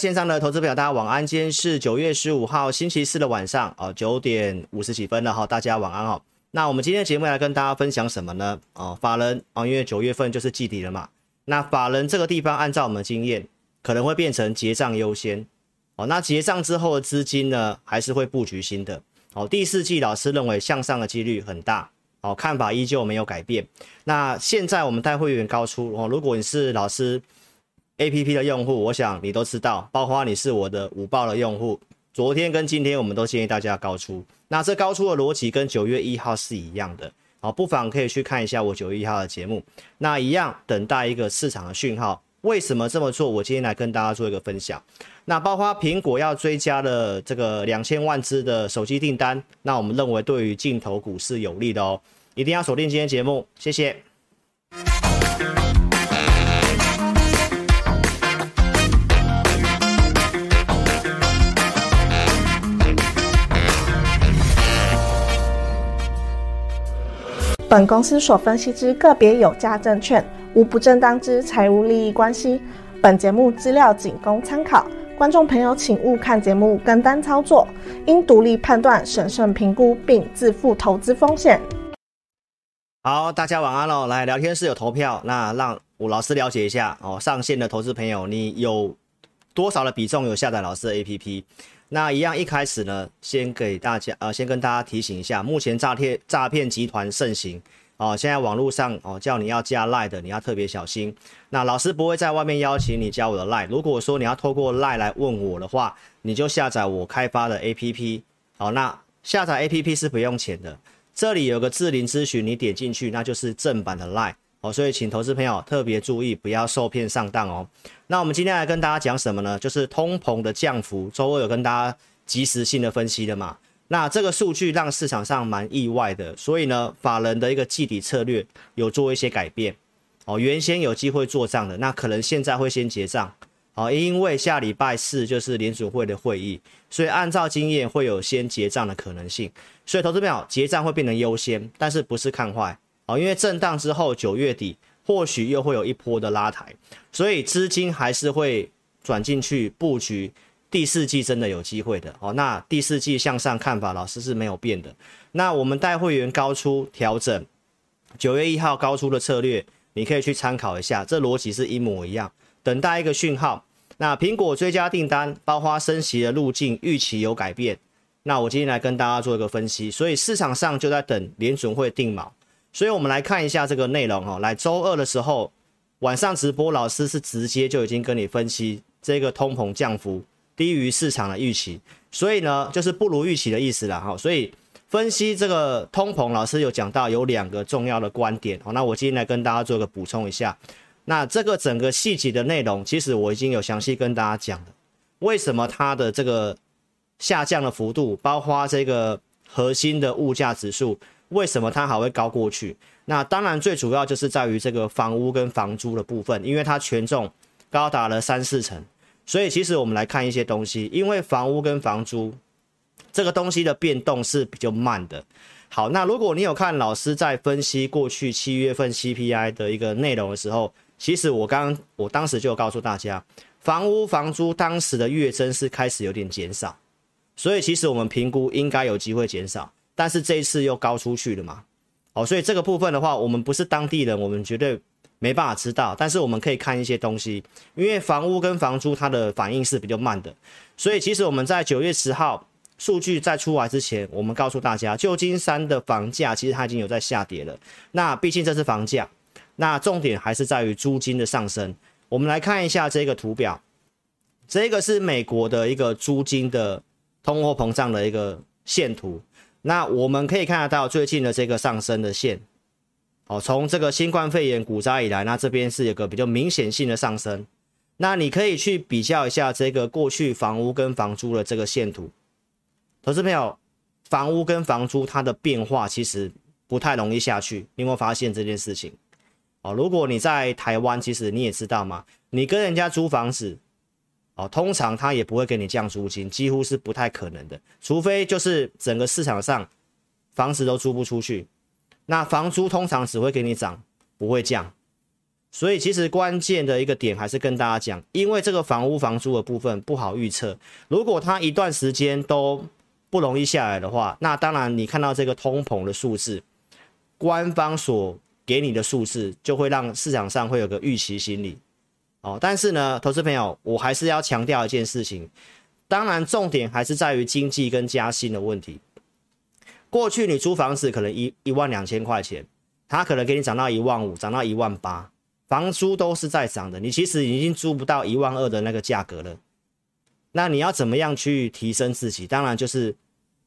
线上的投资朋友，大家晚安。今天是九月十五号星期四的晚上哦，九点五十几分了哈，大家晚安哦。那我们今天的节目来跟大家分享什么呢？哦，法人哦，因为九月份就是季底了嘛。那法人这个地方，按照我们的经验，可能会变成结账优先哦。那结账之后的资金呢，还是会布局新的哦。第四季老师认为向上的几率很大哦，看法依旧没有改变。那现在我们带会员高出哦，如果你是老师。A P P 的用户，我想你都知道，包括你是我的五报的用户。昨天跟今天，我们都建议大家高出。那这高出的逻辑跟九月一号是一样的，好，不妨可以去看一下我九月一号的节目。那一样等待一个市场的讯号。为什么这么做？我今天来跟大家做一个分享。那包括苹果要追加的这个两千万只的手机订单，那我们认为对于镜头股是有利的哦，一定要锁定今天节目。谢谢。本公司所分析之个别有价证券，无不正当之财务利益关系。本节目资料仅供参考，观众朋友请勿看节目跟单操作，应独立判断、审慎评估并自负投资风险。好，大家晚安喽！来聊天室有投票，那让我老师了解一下哦。上线的投资朋友，你有多少的比重有下载老师的 APP？那一样，一开始呢，先给大家呃，先跟大家提醒一下，目前诈骗诈骗集团盛行哦，现在网络上哦叫你要加 Line 的，你要特别小心。那老师不会在外面邀请你加我的 Line，如果说你要透过 Line 来问我的话，你就下载我开发的 APP。好，那下载 APP 是不用钱的，这里有个智霖咨询，你点进去那就是正版的 Line。哦，所以请投资朋友特别注意，不要受骗上当哦。那我们今天来跟大家讲什么呢？就是通膨的降幅，周二有跟大家及时性的分析的嘛。那这个数据让市场上蛮意外的，所以呢，法人的一个季底策略有做一些改变。哦，原先有机会做账的，那可能现在会先结账。哦，因为下礼拜四就是联储会的会议，所以按照经验会有先结账的可能性。所以投资朋友结账会变成优先，但是不是看坏。哦，因为震荡之后，九月底或许又会有一波的拉抬，所以资金还是会转进去布局。第四季真的有机会的哦。那第四季向上看法，老师是没有变的。那我们带会员高出调整，九月一号高出的策略，你可以去参考一下，这逻辑是一模一样。等待一个讯号。那苹果追加订单，包括升息的路径预期有改变。那我今天来跟大家做一个分析，所以市场上就在等联准会定锚。所以，我们来看一下这个内容哦。来，周二的时候晚上直播，老师是直接就已经跟你分析这个通膨降幅低于市场的预期，所以呢，就是不如预期的意思了。哈，所以分析这个通膨，老师有讲到有两个重要的观点。好，那我今天来跟大家做个补充一下。那这个整个细节的内容，其实我已经有详细跟大家讲了。为什么它的这个下降的幅度，包括这个核心的物价指数。为什么它还会高过去？那当然最主要就是在于这个房屋跟房租的部分，因为它权重高达了三四成，所以其实我们来看一些东西，因为房屋跟房租这个东西的变动是比较慢的。好，那如果你有看老师在分析过去七月份 CPI 的一个内容的时候，其实我刚我当时就有告诉大家，房屋房租当时的月增是开始有点减少，所以其实我们评估应该有机会减少。但是这一次又高出去了嘛？哦，所以这个部分的话，我们不是当地人，我们绝对没办法知道。但是我们可以看一些东西，因为房屋跟房租它的反应是比较慢的，所以其实我们在九月十号数据在出来之前，我们告诉大家，旧金山的房价其实它已经有在下跌了。那毕竟这是房价，那重点还是在于租金的上升。我们来看一下这个图表，这个是美国的一个租金的通货膨胀的一个线图。那我们可以看得到最近的这个上升的线，哦，从这个新冠肺炎股灾以来，那这边是有个比较明显性的上升。那你可以去比较一下这个过去房屋跟房租的这个线图，投资朋友，房屋跟房租它的变化其实不太容易下去，你有没有发现这件事情？哦，如果你在台湾，其实你也知道嘛，你跟人家租房子。哦，通常他也不会给你降租金，几乎是不太可能的，除非就是整个市场上房子都租不出去，那房租通常只会给你涨，不会降。所以其实关键的一个点还是跟大家讲，因为这个房屋房租的部分不好预测，如果它一段时间都不容易下来的话，那当然你看到这个通膨的数字，官方所给你的数字就会让市场上会有个预期心理哦。但是呢，投资朋友，我还是要强调一件事情，当然重点还是在于经济跟加薪的问题。过去你租房子可能一一万两千块钱，它可能给你涨到一万五，涨到一万八。房租都是在涨的，你其实已经租不到一万二的那个价格了。那你要怎么样去提升自己？当然就是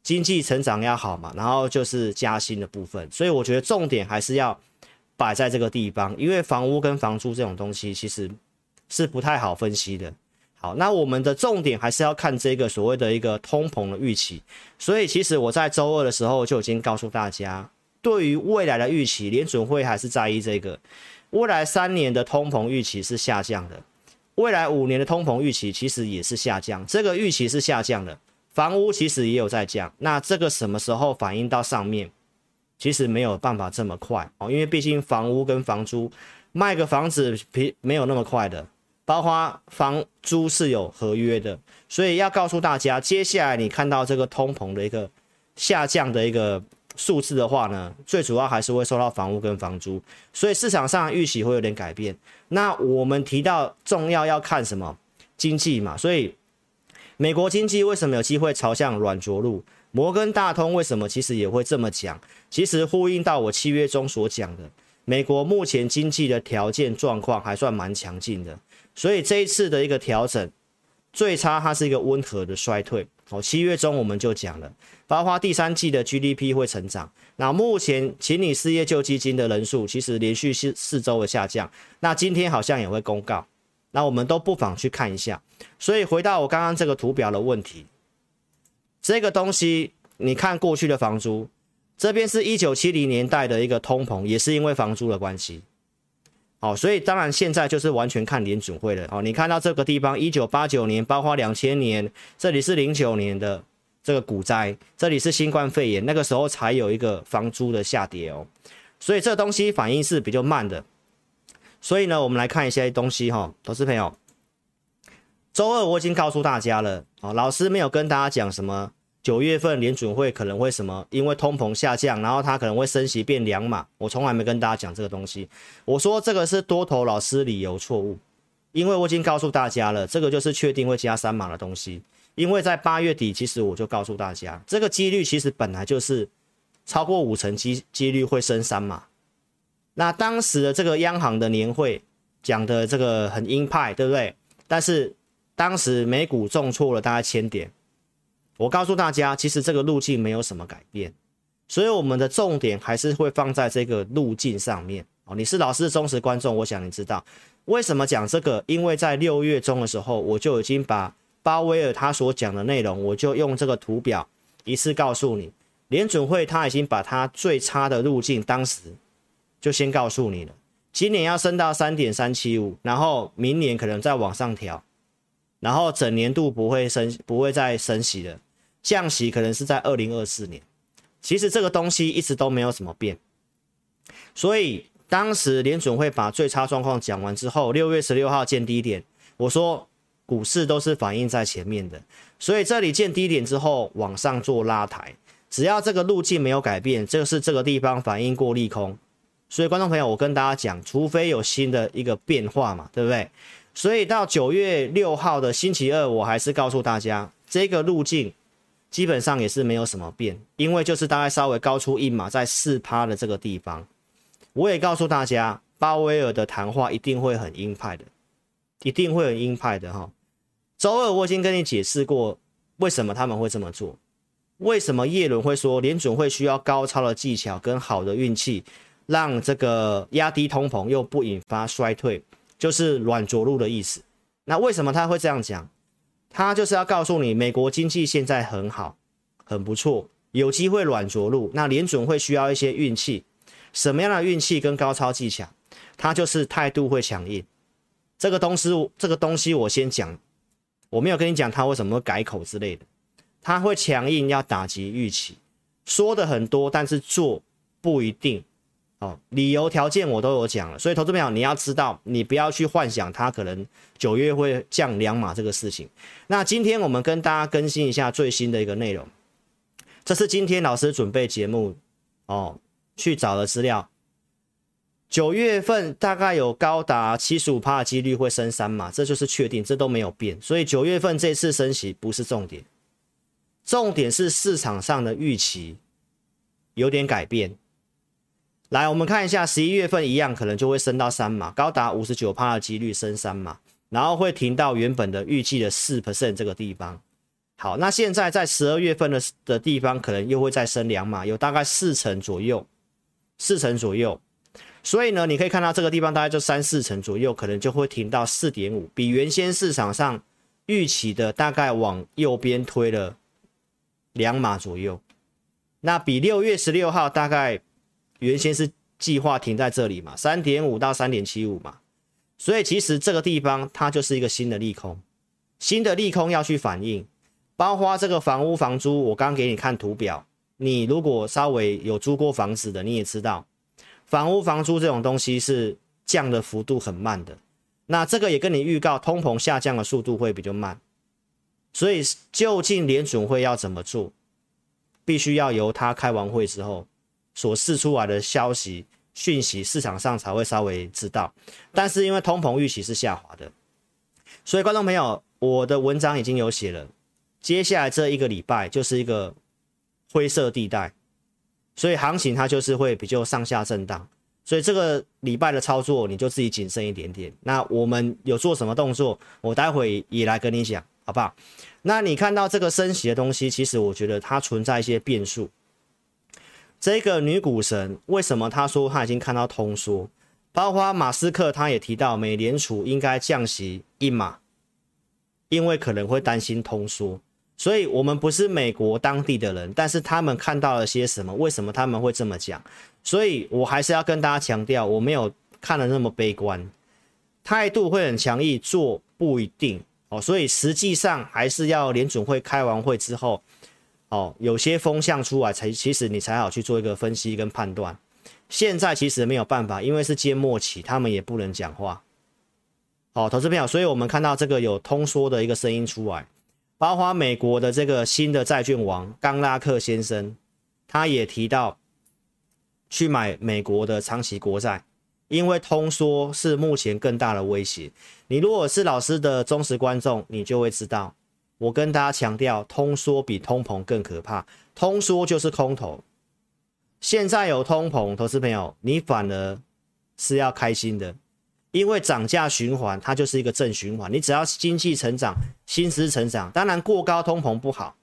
经济成长要好嘛，然后就是加薪的部分。所以我觉得重点还是要摆在这个地方，因为房屋跟房租这种东西其实是不太好分析的。好，那我们的重点还是要看这个所谓的一个通膨的预期。所以其实我在周二的时候就已经告诉大家，对于未来的预期，联准会还是在意这个。未来三年的通膨预期是下降的，未来五年的通膨预期其实也是下降，这个预期是下降的。房屋其实也有在降，那这个什么时候反映到上面？其实没有办法这么快哦，因为毕竟房屋跟房租卖个房子比没有那么快的，包括房租是有合约的，所以要告诉大家，接下来你看到这个通膨的一个下降的一个。数字的话呢，最主要还是会受到房屋跟房租，所以市场上预期会有点改变。那我们提到重要要看什么经济嘛，所以美国经济为什么有机会朝向软着陆？摩根大通为什么其实也会这么讲？其实呼应到我七月中所讲的，美国目前经济的条件状况还算蛮强劲的，所以这一次的一个调整，最差它是一个温和的衰退。哦，七月中我们就讲了。包括第三季的 GDP 会成长。那目前，请你失业救济金的人数其实连续四四周的下降。那今天好像也会公告。那我们都不妨去看一下。所以回到我刚刚这个图表的问题，这个东西你看过去的房租，这边是一九七零年代的一个通膨，也是因为房租的关系。好，所以当然现在就是完全看联准会了。哦，你看到这个地方，一九八九年，包括两千年，这里是零九年的。这个股灾，这里是新冠肺炎，那个时候才有一个房租的下跌哦，所以这东西反应是比较慢的。所以呢，我们来看一些东西哈、哦，投资朋友，周二我已经告诉大家了啊、哦，老师没有跟大家讲什么九月份联准会可能会什么，因为通膨下降，然后它可能会升息变两码，我从来没跟大家讲这个东西。我说这个是多头老师理由错误，因为我已经告诉大家了，这个就是确定会加三码的东西。因为在八月底，其实我就告诉大家，这个几率其实本来就是超过五成机几率会升三码。那当时的这个央行的年会讲的这个很鹰派，对不对？但是当时美股重挫了大概千点。我告诉大家，其实这个路径没有什么改变，所以我们的重点还是会放在这个路径上面。哦，你是老师的忠实观众，我想你知道为什么讲这个？因为在六月中的时候，我就已经把。鲍威尔他所讲的内容，我就用这个图表一次告诉你。联准会他已经把他最差的路径，当时就先告诉你了。今年要升到三点三七五，然后明年可能再往上调，然后整年度不会升，不会再升息了。降息可能是在二零二四年。其实这个东西一直都没有什么变。所以当时联准会把最差状况讲完之后，六月十六号见低点，我说。股市都是反映在前面的，所以这里见低点之后往上做拉抬，只要这个路径没有改变，这个是这个地方反映过利空。所以观众朋友，我跟大家讲，除非有新的一个变化嘛，对不对？所以到九月六号的星期二，我还是告诉大家，这个路径基本上也是没有什么变，因为就是大概稍微高出一码，在四趴的这个地方。我也告诉大家，鲍威尔的谈话一定会很鹰派的，一定会很鹰派的哈。周二我已经跟你解释过，为什么他们会这么做，为什么叶伦会说联准会需要高超的技巧跟好的运气，让这个压低通膨又不引发衰退，就是软着陆的意思。那为什么他会这样讲？他就是要告诉你，美国经济现在很好，很不错，有机会软着陆。那联准会需要一些运气，什么样的运气跟高超技巧？他就是态度会强硬。这个东西，这个东西我先讲。我没有跟你讲他为什么改口之类的，他会强硬要打击预期，说的很多，但是做不一定哦，理由条件我都有讲了，所以投资朋友你要知道，你不要去幻想它可能九月会降两码这个事情。那今天我们跟大家更新一下最新的一个内容，这是今天老师准备节目哦去找的资料。九月份大概有高达七十五趴的几率会升三码，这就是确定，这都没有变。所以九月份这次升息不是重点，重点是市场上的预期有点改变。来，我们看一下十一月份一样，可能就会升到三码，高达五十九趴的几率升三码，然后会停到原本的预计的四 percent 这个地方。好，那现在在十二月份的的地方，可能又会再升两码，有大概四成左右，四成左右。所以呢，你可以看到这个地方大概就三四成左右，可能就会停到四点五，比原先市场上预期的大概往右边推了两码左右。那比六月十六号大概。原先是计划停在这里嘛，三点五到三点七五嘛，所以其实这个地方它就是一个新的利空，新的利空要去反映，包括这个房屋房租，我刚给你看图表，你如果稍微有租过房子的，你也知道，房屋房租这种东西是降的幅度很慢的，那这个也跟你预告，通膨下降的速度会比较慢，所以究竟联准会要怎么做，必须要由他开完会之后。所释出来的消息讯息，市场上才会稍微知道。但是因为通膨预期是下滑的，所以观众朋友，我的文章已经有写了。接下来这一个礼拜就是一个灰色地带，所以行情它就是会比较上下震荡。所以这个礼拜的操作你就自己谨慎一点点。那我们有做什么动作，我待会也来跟你讲，好不好？那你看到这个升息的东西，其实我觉得它存在一些变数。这个女股神为什么她说她已经看到通缩？包括马斯克他也提到，美联储应该降息一码，因为可能会担心通缩。所以，我们不是美国当地的人，但是他们看到了些什么？为什么他们会这么讲？所以我还是要跟大家强调，我没有看得那么悲观，态度会很强硬，做不一定哦。所以实际上还是要联准会开完会之后。哦，有些风向出来才，其实你才好去做一个分析跟判断。现在其实没有办法，因为是揭末期，他们也不能讲话。好、投资朋友，所以我们看到这个有通缩的一个声音出来，包括美国的这个新的债券王冈拉克先生，他也提到去买美国的长期国债，因为通缩是目前更大的威胁。你如果是老师的忠实观众，你就会知道。我跟大家强调，通缩比通膨更可怕。通缩就是空头。现在有通膨，投资朋友，你反而是要开心的，因为涨价循环它就是一个正循环。你只要经济成长、薪资成长，当然过高通膨不好，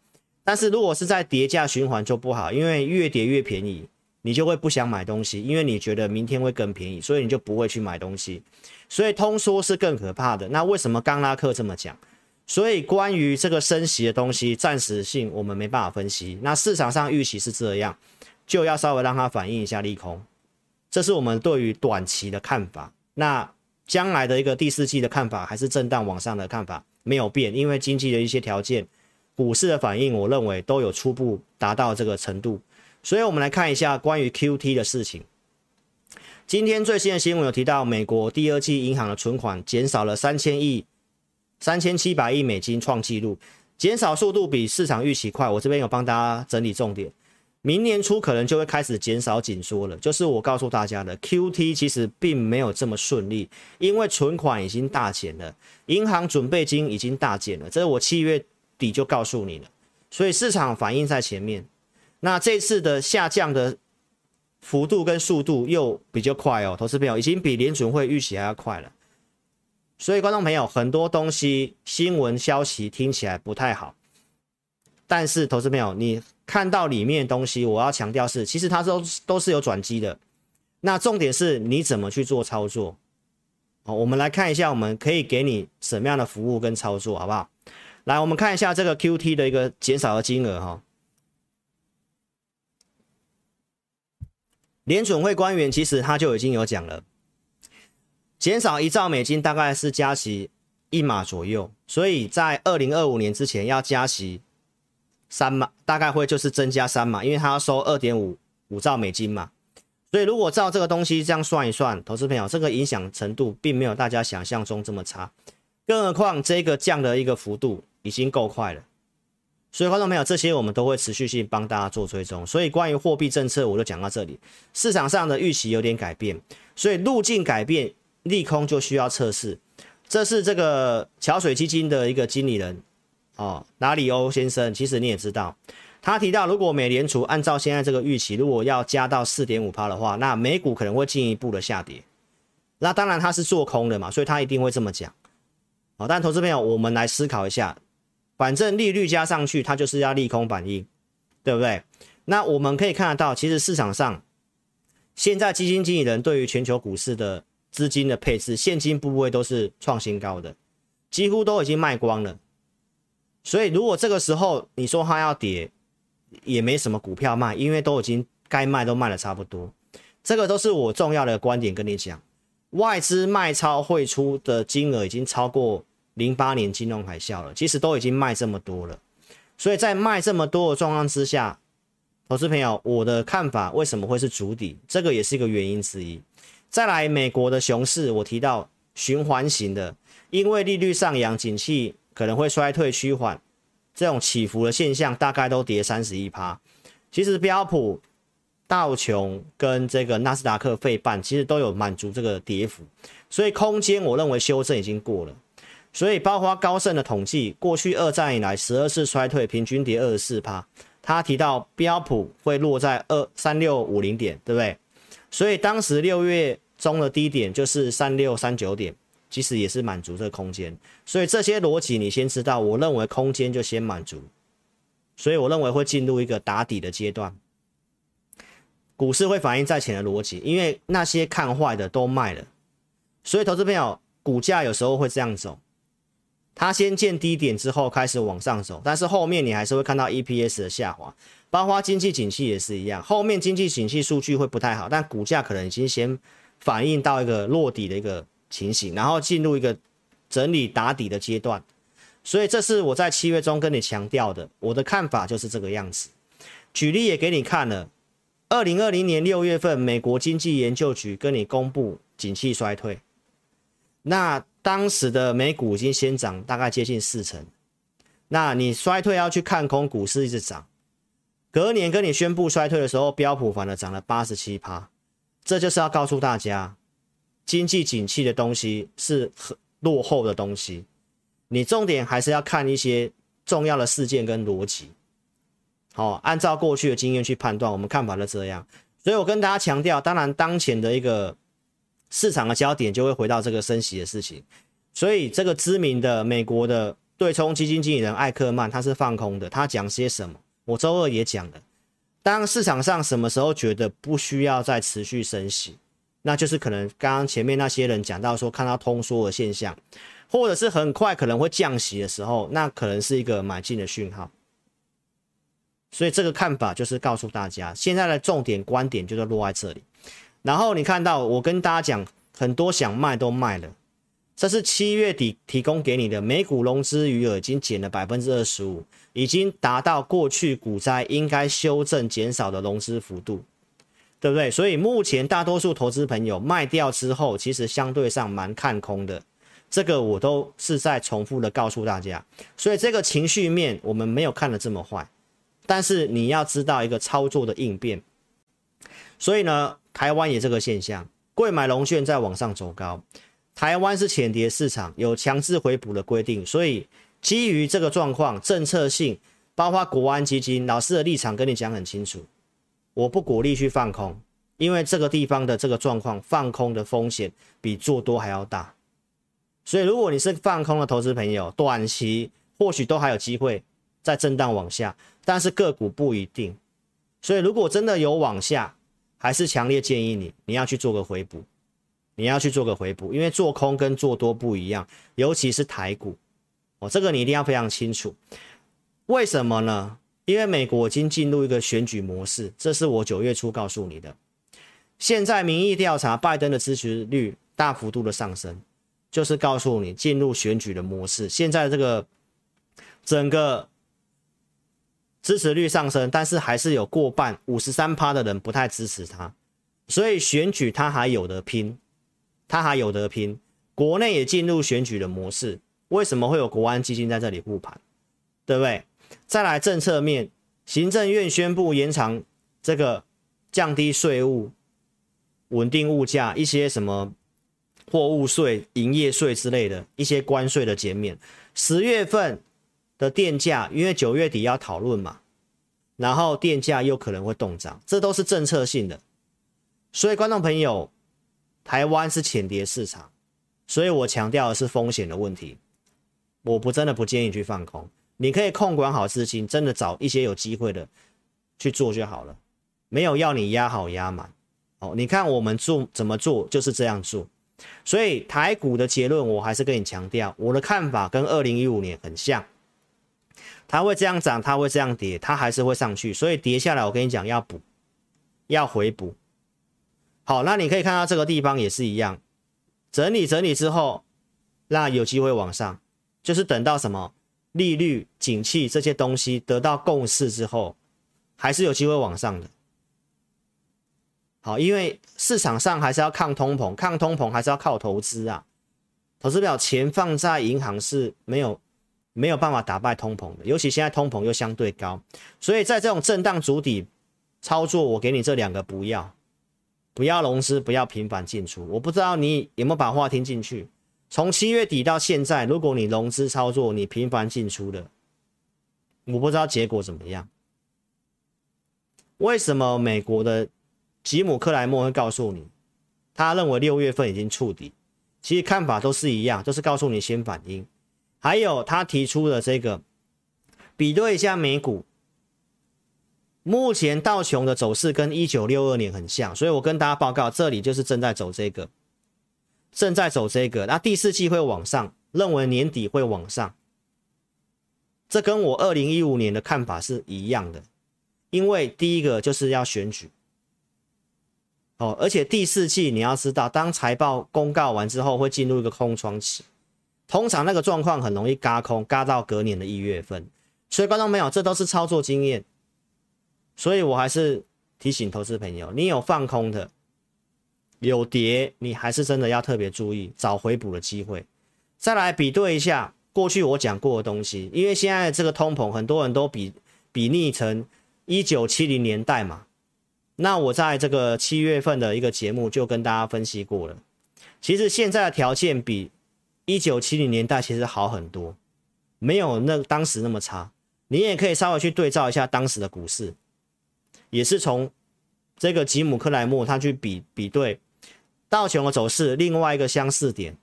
但是如果是在跌价循环就不好，因为越跌越便宜，你就会不想买东西，因为你觉得明天会更便宜，所以你就不会去买东西。所以通缩是更可怕的。那为什么冈拉克这么讲？所以关于这个升息的东西，暂时性我们没办法分析。那市场上预期是这样，就要稍微让它反映一下利空。这是我们对于短期的看法。那将来的一个第四季的看法，还是震荡往上的看法没有变，因为经济的一些条件、股市的反应，我认为都有初步达到这个程度。所以我们来看一下关于 QT 的事情。今天最新的新闻有提到，美国第二季银行的存款减少了三千亿。三千七百亿美金创纪录，减少速度比市场预期快。我这边有帮大家整理重点，明年初可能就会开始减少紧缩了。就是我告诉大家的，QT 其实并没有这么顺利，因为存款已经大减了，银行准备金已经大减了，这是我七月底就告诉你了。所以市场反应在前面，那这次的下降的幅度跟速度又比较快哦，投资朋友已经比联准会预期还要快了。所以，观众朋友，很多东西新闻消息听起来不太好，但是投资朋友，你看到里面东西，我要强调是，其实它都都是有转机的。那重点是你怎么去做操作？好，我们来看一下，我们可以给你什么样的服务跟操作，好不好？来，我们看一下这个 QT 的一个减少的金额哈。联准会官员其实他就已经有讲了。减少一兆美金，大概是加息一码左右，所以在二零二五年之前要加息三码，大概会就是增加三码，因为它要收二点五五兆美金嘛，所以如果照这个东西这样算一算，投资朋友这个影响程度并没有大家想象中这么差，更何况这个降的一个幅度已经够快了。所以观众朋友，这些我们都会持续性帮大家做追踪。所以关于货币政策，我就讲到这里。市场上的预期有点改变，所以路径改变，利空就需要测试。这是这个桥水基金的一个经理人哦，达里欧先生。其实你也知道，他提到，如果美联储按照现在这个预期，如果要加到四点五趴的话，那美股可能会进一步的下跌。那当然他是做空的嘛，所以他一定会这么讲。好，但投资朋友，我们来思考一下。反正利率加上去，它就是要利空反应，对不对？那我们可以看得到，其实市场上现在基金经理人对于全球股市的资金的配置，现金部位都是创新高的，几乎都已经卖光了。所以如果这个时候你说它要跌，也没什么股票卖，因为都已经该卖都卖了差不多。这个都是我重要的观点跟你讲，外资卖超汇出的金额已经超过。零八年金融海啸了，其实都已经卖这么多了，所以在卖这么多的状况之下，投资朋友，我的看法为什么会是主底？这个也是一个原因之一。再来，美国的熊市，我提到循环型的，因为利率上扬，景气可能会衰退趋缓，这种起伏的现象大概都跌三十一趴。其实标普、道琼跟这个纳斯达克费半其实都有满足这个跌幅，所以空间我认为修正已经过了。所以，包括高盛的统计，过去二战以来十二次衰退，平均跌二十四趴。他提到标普会落在二三六五零点，对不对？所以当时六月中的低点就是三六三九点，其实也是满足这个空间。所以这些逻辑你先知道，我认为空间就先满足。所以我认为会进入一个打底的阶段，股市会反映在前的逻辑，因为那些看坏的都卖了。所以投资朋友，股价有时候会这样走。它先见低点之后开始往上走，但是后面你还是会看到 EPS 的下滑，包括经济景气也是一样，后面经济景气数据会不太好，但股价可能已经先反映到一个落底的一个情形，然后进入一个整理打底的阶段，所以这是我在七月中跟你强调的，我的看法就是这个样子。举例也给你看了，二零二零年六月份，美国经济研究局跟你公布景气衰退，那。当时的美股已经先涨大概接近四成，那你衰退要去看空股市一直涨，隔年跟你宣布衰退的时候，标普反而涨了八十七趴，这就是要告诉大家，经济景气的东西是很落后的东西，你重点还是要看一些重要的事件跟逻辑，好，按照过去的经验去判断，我们看法是这样，所以我跟大家强调，当然当前的一个。市场的焦点就会回到这个升息的事情，所以这个知名的美国的对冲基金经理人艾克曼他是放空的，他讲些什么？我周二也讲了，当市场上什么时候觉得不需要再持续升息，那就是可能刚刚前面那些人讲到说看到通缩的现象，或者是很快可能会降息的时候，那可能是一个买进的讯号。所以这个看法就是告诉大家，现在的重点观点就是落在这里。然后你看到我跟大家讲，很多想卖都卖了，这是七月底提供给你的美股融资余额已经减了百分之二十五，已经达到过去股灾应该修正减少的融资幅度，对不对？所以目前大多数投资朋友卖掉之后，其实相对上蛮看空的，这个我都是在重复的告诉大家。所以这个情绪面我们没有看得这么坏，但是你要知道一个操作的应变，所以呢。台湾也这个现象，贵买龙券在往上走高。台湾是浅碟市场，有强制回补的规定，所以基于这个状况，政策性包括国安基金，老师的立场跟你讲很清楚，我不鼓励去放空，因为这个地方的这个状况，放空的风险比做多还要大。所以如果你是放空的投资朋友，短期或许都还有机会再震荡往下，但是个股不一定。所以如果真的有往下，还是强烈建议你，你要去做个回补，你要去做个回补，因为做空跟做多不一样，尤其是台股，哦，这个你一定要非常清楚。为什么呢？因为美国已经进入一个选举模式，这是我九月初告诉你的。现在民意调查，拜登的支持率大幅度的上升，就是告诉你进入选举的模式。现在这个整个。支持率上升，但是还是有过半五十三趴的人不太支持他，所以选举他还有得拼，他还有得拼。国内也进入选举的模式，为什么会有国安基金在这里护盘？对不对？再来政策面，行政院宣布延长这个降低税务、稳定物价，一些什么货物税、营业税之类的一些关税的减免。十月份的电价，因为九月底要讨论嘛，然后电价又可能会动涨，这都是政策性的。所以，观众朋友，台湾是浅碟市场，所以我强调的是风险的问题。我不真的不建议去放空，你可以控管好资金，真的找一些有机会的去做就好了。没有要你压好压满哦。你看我们做怎么做，就是这样做。所以台股的结论，我还是跟你强调，我的看法跟二零一五年很像，它会这样涨，它会这样跌，它还是会上去。所以跌下来，我跟你讲要补，要回补。好，那你可以看到这个地方也是一样，整理整理之后，那有机会往上，就是等到什么利率、景气这些东西得到共识之后，还是有机会往上的。好，因为市场上还是要抗通膨，抗通膨还是要靠投资啊。投资表钱放在银行是没有没有办法打败通膨的，尤其现在通膨又相对高，所以在这种震荡筑底操作，我给你这两个不要。不要融资，不要频繁进出。我不知道你有没有把话听进去。从七月底到现在，如果你融资操作，你频繁进出的，我不知道结果怎么样。为什么美国的吉姆克莱默会告诉你，他认为六月份已经触底？其实看法都是一样，都是告诉你先反应。还有他提出的这个，比对一下美股。目前道琼的走势跟一九六二年很像，所以我跟大家报告，这里就是正在走这个，正在走这个。那第四季会往上，认为年底会往上，这跟我二零一五年的看法是一样的。因为第一个就是要选举，哦，而且第四季你要知道，当财报公告完之后，会进入一个空窗期，通常那个状况很容易嘎空，嘎到隔年的一月份。所以观众朋友，这都是操作经验。所以我还是提醒投资朋友，你有放空的，有跌，你还是真的要特别注意，找回补的机会。再来比对一下过去我讲过的东西，因为现在这个通膨，很多人都比比拟成一九七零年代嘛。那我在这个七月份的一个节目就跟大家分析过了，其实现在的条件比一九七零年代其实好很多，没有那当时那么差。你也可以稍微去对照一下当时的股市。也是从这个吉姆克莱默他去比比对道琼的走势，另外一个相似点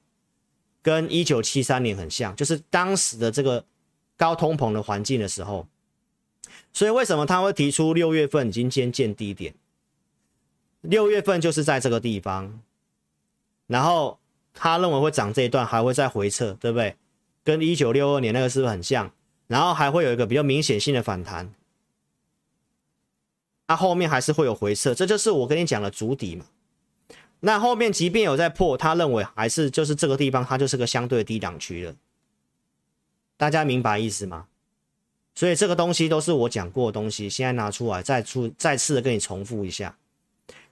跟一九七三年很像，就是当时的这个高通膨的环境的时候，所以为什么他会提出六月份已经先见低点？六月份就是在这个地方，然后他认为会涨这一段还会再回撤，对不对？跟一九六二年那个是不是很像？然后还会有一个比较明显性的反弹。那、后面还是会有回撤，这就是我跟你讲的主底嘛。那后面即便有在破，他认为还是就是这个地方，它就是个相对低档区了。大家明白意思吗？所以这个东西都是我讲过的东西，现在拿出来再出再次的跟你重复一下。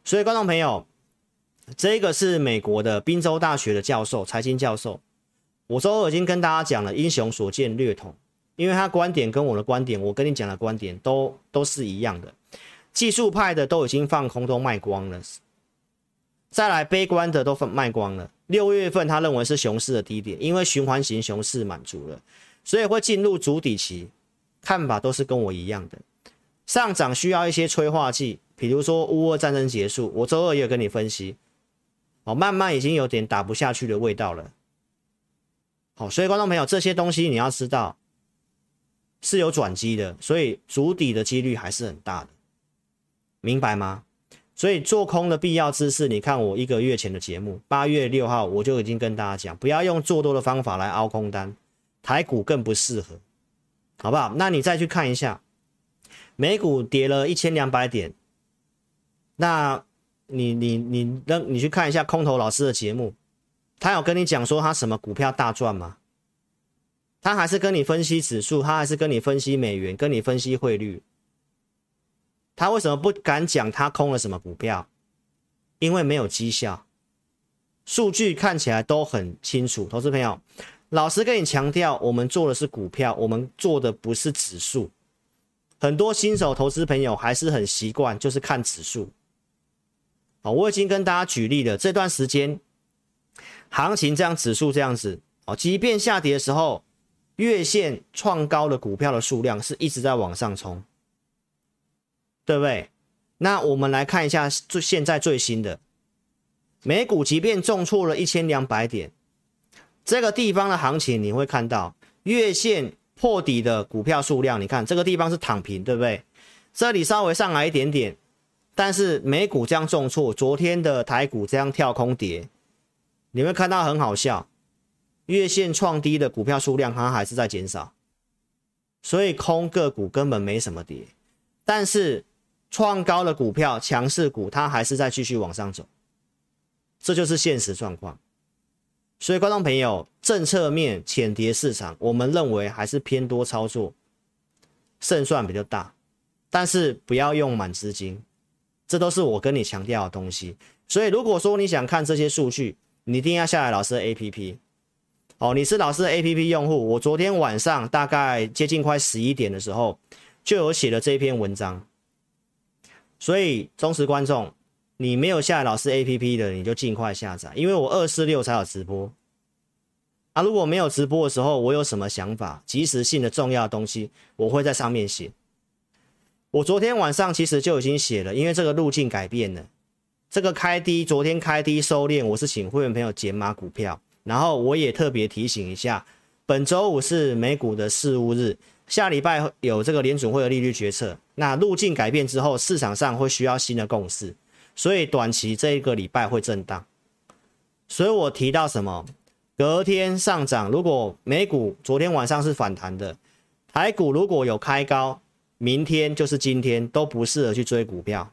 所以观众朋友，这个是美国的宾州大学的教授，财经教授。我周二已经跟大家讲了，英雄所见略同，因为他观点跟我的观点，我跟你讲的观点都都是一样的。技术派的都已经放空，都卖光了。再来悲观的都放卖光了。六月份他认为是熊市的低点，因为循环型熊市满足了，所以会进入筑底期。看法都是跟我一样的。上涨需要一些催化剂，比如说乌俄战争结束。我周二也有跟你分析，哦，慢慢已经有点打不下去的味道了。好，所以观众朋友，这些东西你要知道是有转机的，所以筑底的几率还是很大的。明白吗？所以做空的必要知识，你看我一个月前的节目，八月六号我就已经跟大家讲，不要用做多的方法来凹空单，台股更不适合，好不好？那你再去看一下，美股跌了一千两百点，那你你你那你去看一下空头老师的节目，他有跟你讲说他什么股票大赚吗？他还是跟你分析指数，他还是跟你分析美元，跟你分析汇率。他为什么不敢讲他空了什么股票？因为没有绩效，数据看起来都很清楚。投资朋友，老师跟你强调，我们做的是股票，我们做的不是指数。很多新手投资朋友还是很习惯，就是看指数。好，我已经跟大家举例了，这段时间行情这样，指数这样子，哦，即便下跌的时候，月线创高的股票的数量是一直在往上冲，对不对？那我们来看一下最现在最新的美股，即便重挫了一千两百点，这个地方的行情你会看到月线破底的股票数量，你看这个地方是躺平，对不对？这里稍微上来一点点，但是美股这样重挫，昨天的台股这样跳空跌，你会看到很好笑，月线创低的股票数量它还是在减少，所以空个股根本没什么跌，但是。创高的股票，强势股，它还是在继续往上走，这就是现实状况。所以，观众朋友，政策面浅碟市场，我们认为还是偏多操作，胜算比较大。但是不要用满资金，这都是我跟你强调的东西。所以，如果说你想看这些数据，你一定要下载老师的 APP。哦，你是老师的 APP 用户，我昨天晚上大概接近快十一点的时候，就有写了这篇文章。所以，忠实观众，你没有下载老师 APP 的，你就尽快下载，因为我二四六才有直播啊。如果没有直播的时候，我有什么想法，及时性的重要的东西，我会在上面写。我昨天晚上其实就已经写了，因为这个路径改变了，这个开低，昨天开低收敛，我是请会员朋友减码股票，然后我也特别提醒一下，本周五是美股的事务日。下礼拜有这个联准会的利率决策，那路径改变之后，市场上会需要新的共识，所以短期这一个礼拜会震荡。所以我提到什么？隔天上涨，如果美股昨天晚上是反弹的，台股如果有开高，明天就是今天都不适合去追股票。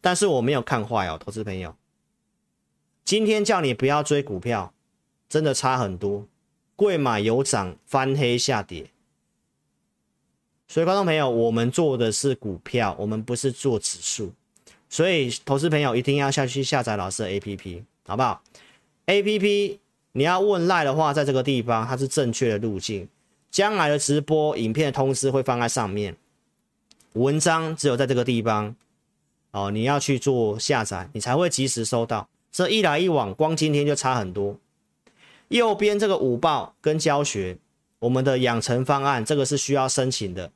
但是我没有看坏哦，投资朋友，今天叫你不要追股票，真的差很多，贵买有涨，翻黑下跌。所以，观众朋友，我们做的是股票，我们不是做指数。所以，投资朋友一定要下去下载老师的 APP，好不好？APP 你要问赖的话，在这个地方它是正确的路径。将来的直播影片的通知会放在上面，文章只有在这个地方哦，你要去做下载，你才会及时收到。这一来一往，光今天就差很多。右边这个五报跟教学，我们的养成方案，这个是需要申请的。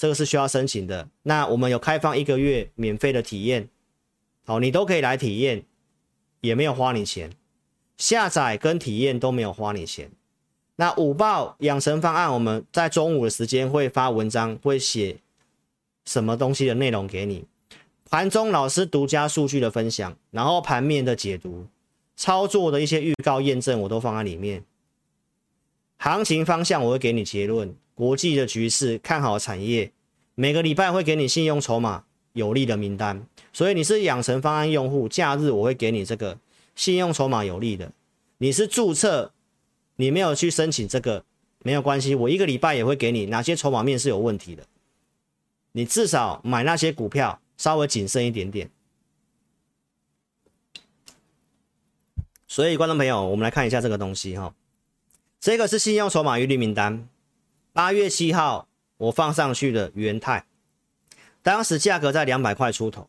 这个是需要申请的。那我们有开放一个月免费的体验，好，你都可以来体验，也没有花你钱，下载跟体验都没有花你钱。那午报养成方案，我们在中午的时间会发文章，会写什么东西的内容给你。盘中老师独家数据的分享，然后盘面的解读，操作的一些预告验证，我都放在里面。行情方向我会给你结论。国际的局势看好产业，每个礼拜会给你信用筹码有利的名单，所以你是养成方案用户，假日我会给你这个信用筹码有利的。你是注册，你没有去申请这个没有关系，我一个礼拜也会给你哪些筹码面是有问题的，你至少买那些股票稍微谨慎一点点。所以观众朋友，我们来看一下这个东西哈，这个是信用筹码有利名单。八月七号，我放上去的元泰，当时价格在两百块出头，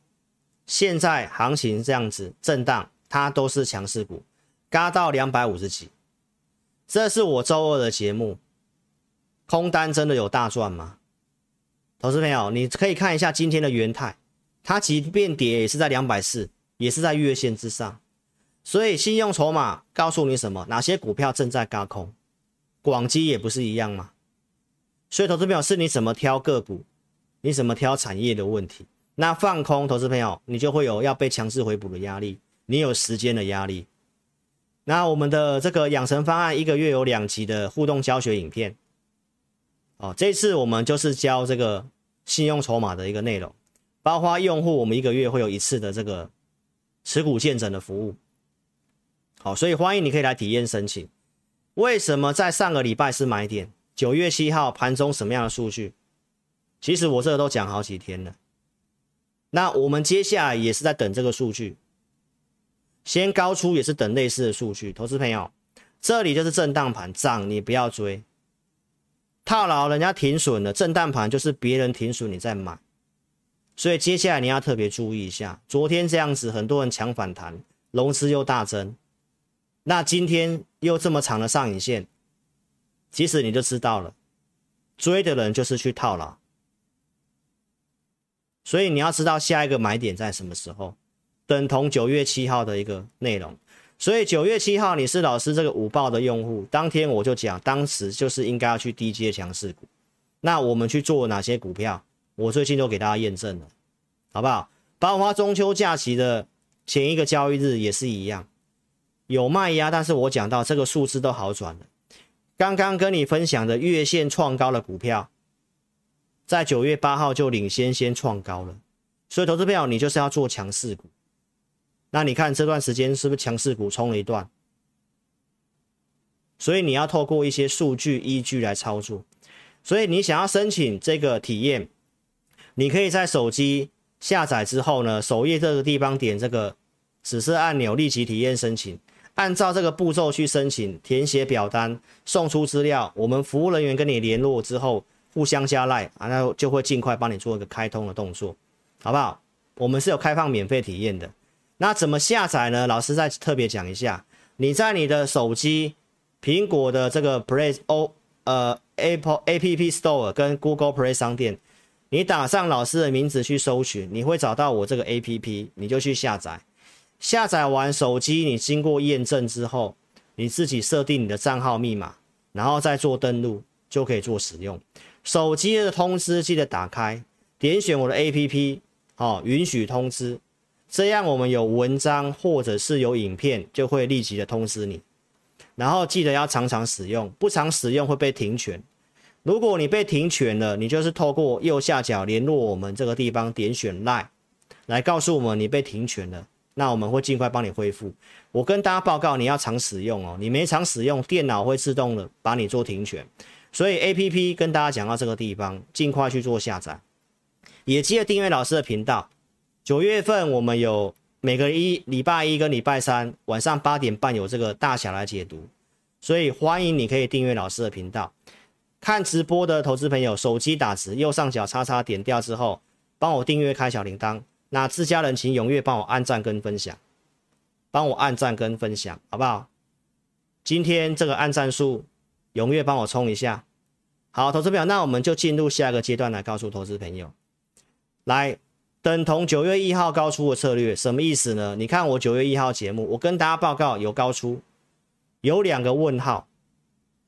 现在行情这样子震荡，它都是强势股，嘎到两百五十几。这是我周二的节目，空单真的有大赚吗？投资朋友，你可以看一下今天的元泰，它即便跌也是在两百四，也是在月线之上。所以信用筹码告诉你什么？哪些股票正在嘎空？广基也不是一样吗？所以，投资朋友是你怎么挑个股，你怎么挑产业的问题。那放空，投资朋友，你就会有要被强制回补的压力，你有时间的压力。那我们的这个养成方案，一个月有两集的互动教学影片。哦，这次我们就是教这个信用筹码的一个内容，包括用户，我们一个月会有一次的这个持股见证的服务。好，所以欢迎你可以来体验申请。为什么在上个礼拜是买点？九月七号盘中什么样的数据？其实我这个都讲好几天了。那我们接下来也是在等这个数据，先高出也是等类似的数据。投资朋友，这里就是震荡盘，涨你不要追，套牢人家停损了，震荡盘就是别人停损你再买，所以接下来你要特别注意一下。昨天这样子，很多人抢反弹，融资又大增，那今天又这么长的上影线，其实你就知道了，追的人就是去套牢。所以你要知道下一个买点在什么时候，等同九月七号的一个内容。所以九月七号你是老师这个五报的用户，当天我就讲，当时就是应该要去低阶强势股。那我们去做哪些股票？我最近都给大家验证了，好不好？包括中秋假期的前一个交易日也是一样，有卖压，但是我讲到这个数字都好转了。刚刚跟你分享的月线创高的股票。在九月八号就领先先创高了，所以投资票你就是要做强势股。那你看这段时间是不是强势股冲了一段？所以你要透过一些数据依据来操作。所以你想要申请这个体验，你可以在手机下载之后呢，首页这个地方点这个紫色按钮，立即体验申请，按照这个步骤去申请，填写表单，送出资料，我们服务人员跟你联络之后。互相加赖啊，那就会尽快帮你做一个开通的动作，好不好？我们是有开放免费体验的。那怎么下载呢？老师再特别讲一下，你在你的手机苹果的这个 Play O 呃 Apple App Store 跟 Google Play 商店，你打上老师的名字去搜寻，你会找到我这个 APP，你就去下载。下载完手机，你经过验证之后，你自己设定你的账号密码，然后再做登录，就可以做使用。手机的通知记得打开，点选我的 APP，哦，允许通知，这样我们有文章或者是有影片，就会立即的通知你。然后记得要常常使用，不常使用会被停权。如果你被停权了，你就是透过右下角联络我们这个地方，点选 LINE 来告诉我们你被停权了，那我们会尽快帮你恢复。我跟大家报告，你要常使用哦，你没常使用，电脑会自动的把你做停权。所以 A P P 跟大家讲到这个地方，尽快去做下载，也记得订阅老师的频道。九月份我们有每个一礼拜一跟礼拜三晚上八点半有这个大侠来解读，所以欢迎你可以订阅老师的频道。看直播的投资朋友，手机打直右上角叉叉点掉之后，帮我订阅开小铃铛。那自家人请踊跃帮我按赞跟分享，帮我按赞跟分享，好不好？今天这个按赞数。踊跃帮我冲一下，好，投资朋友，那我们就进入下一个阶段来告诉投资朋友，来等同九月一号高出的策略，什么意思呢？你看我九月一号节目，我跟大家报告有高出，有两个问号，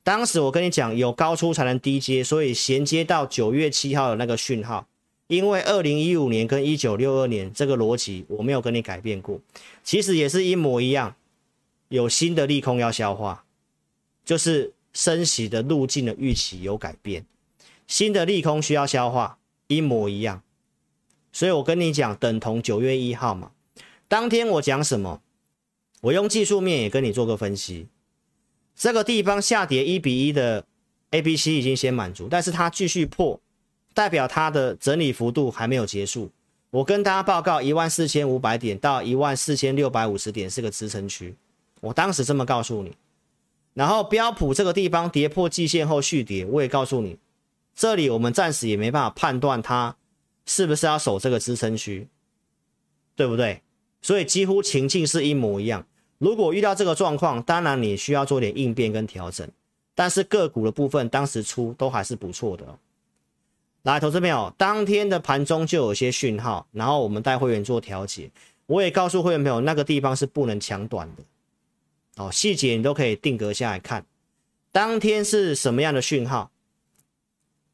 当时我跟你讲有高出才能低接，所以衔接到九月七号的那个讯号，因为二零一五年跟一九六二年这个逻辑我没有跟你改变过，其实也是一模一样，有新的利空要消化，就是。升息的路径的预期有改变，新的利空需要消化，一模一样。所以我跟你讲，等同九月一号嘛，当天我讲什么？我用技术面也跟你做个分析。这个地方下跌一比一的 A、B、C 已经先满足，但是它继续破，代表它的整理幅度还没有结束。我跟大家报告，一万四千五百点到一万四千六百五十点是个支撑区，我当时这么告诉你。然后标普这个地方跌破季线后续跌，我也告诉你，这里我们暂时也没办法判断它是不是要守这个支撑区，对不对？所以几乎情境是一模一样。如果遇到这个状况，当然你需要做点应变跟调整，但是个股的部分当时出都还是不错的。来，投资朋友，当天的盘中就有些讯号，然后我们带会员做调节，我也告诉会员朋友那个地方是不能抢短的。哦，细节你都可以定格下来看，当天是什么样的讯号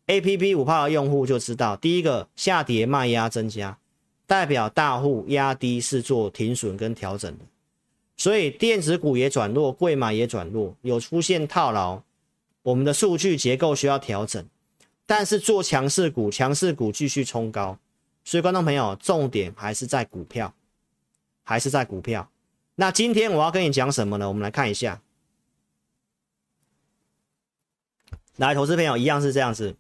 ？APP 五号的用户就知道，第一个下跌卖压增加，代表大户压低是做停损跟调整的，所以电子股也转弱，贵买也转弱，有出现套牢，我们的数据结构需要调整，但是做强势股，强势股继续冲高，所以观众朋友，重点还是在股票，还是在股票。那今天我要跟你讲什么呢？我们来看一下。来，投资朋友一样是这样子。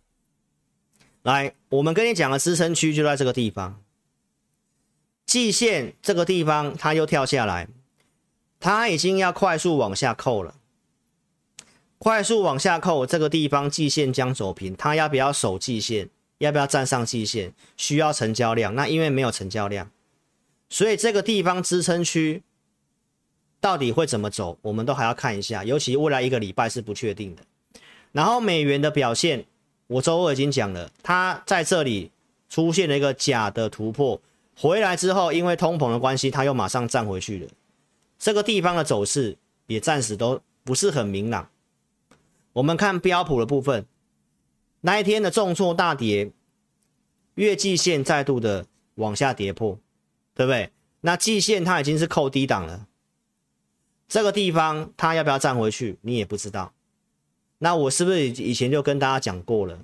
来，我们跟你讲的支撑区就在这个地方。季线这个地方它又跳下来，它已经要快速往下扣了。快速往下扣，这个地方季线将走平，它要不要守季线？要不要站上季线？需要成交量，那因为没有成交量，所以这个地方支撑区到底会怎么走，我们都还要看一下，尤其未来一个礼拜是不确定的。然后美元的表现，我周二已经讲了，它在这里出现了一个假的突破，回来之后因为通膨的关系，它又马上站回去了。这个地方的走势也暂时都不是很明朗。我们看标普的部分。那一天的重挫大跌，月季线再度的往下跌破，对不对？那季线它已经是扣低档了，这个地方它要不要站回去，你也不知道。那我是不是以前就跟大家讲过了？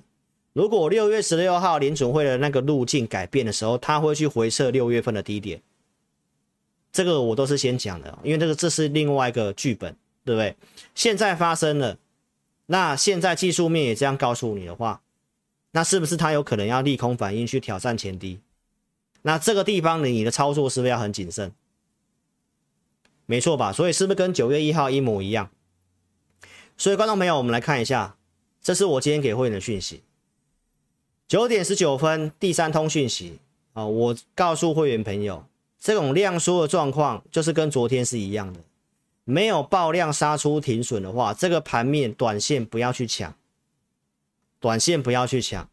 如果六月十六号联准会的那个路径改变的时候，它会去回撤六月份的低点，这个我都是先讲的，因为这个这是另外一个剧本，对不对？现在发生了。那现在技术面也这样告诉你的话，那是不是它有可能要利空反应去挑战前低？那这个地方呢，你的操作是不是要很谨慎？没错吧？所以是不是跟九月一号一模一样？所以观众朋友，我们来看一下，这是我今天给会员的讯息。九点十九分，第三通讯息啊，我告诉会员朋友，这种量缩的状况就是跟昨天是一样的。没有爆量杀出停损的话，这个盘面短线不要去抢，短线不要去抢。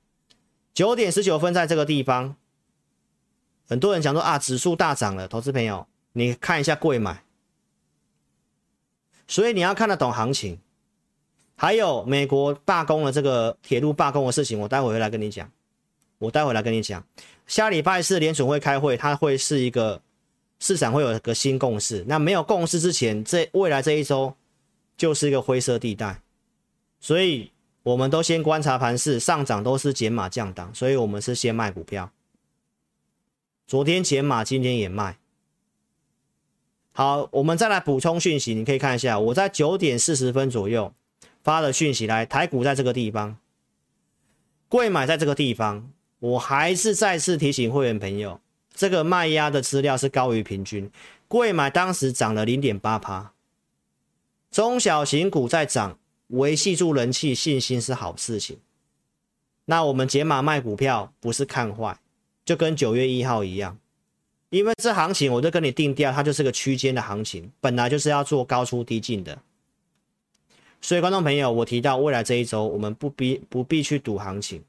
九点十九分在这个地方，很多人讲说啊，指数大涨了，投资朋友你看一下贵买，所以你要看得懂行情。还有美国罢工的这个铁路罢工的事情，我待会回来跟你讲，我待会来跟你讲。下礼拜四联准会开会，它会是一个。市场会有一个新共识，那没有共识之前，这未来这一周就是一个灰色地带，所以我们都先观察盘势，上涨都是减码降档，所以我们是先卖股票。昨天减码，今天也卖。好，我们再来补充讯息，你可以看一下，我在九点四十分左右发的讯息来，台股在这个地方，柜买在这个地方，我还是再次提醒会员朋友。这个卖压的资料是高于平均，贵买当时涨了零点八趴，中小型股在涨，维系住人气信心是好事情。那我们解码卖股票不是看坏，就跟九月一号一样，因为这行情我就跟你定调，它就是个区间的行情，本来就是要做高出低进的。所以观众朋友，我提到未来这一周，我们不必不必去赌行情。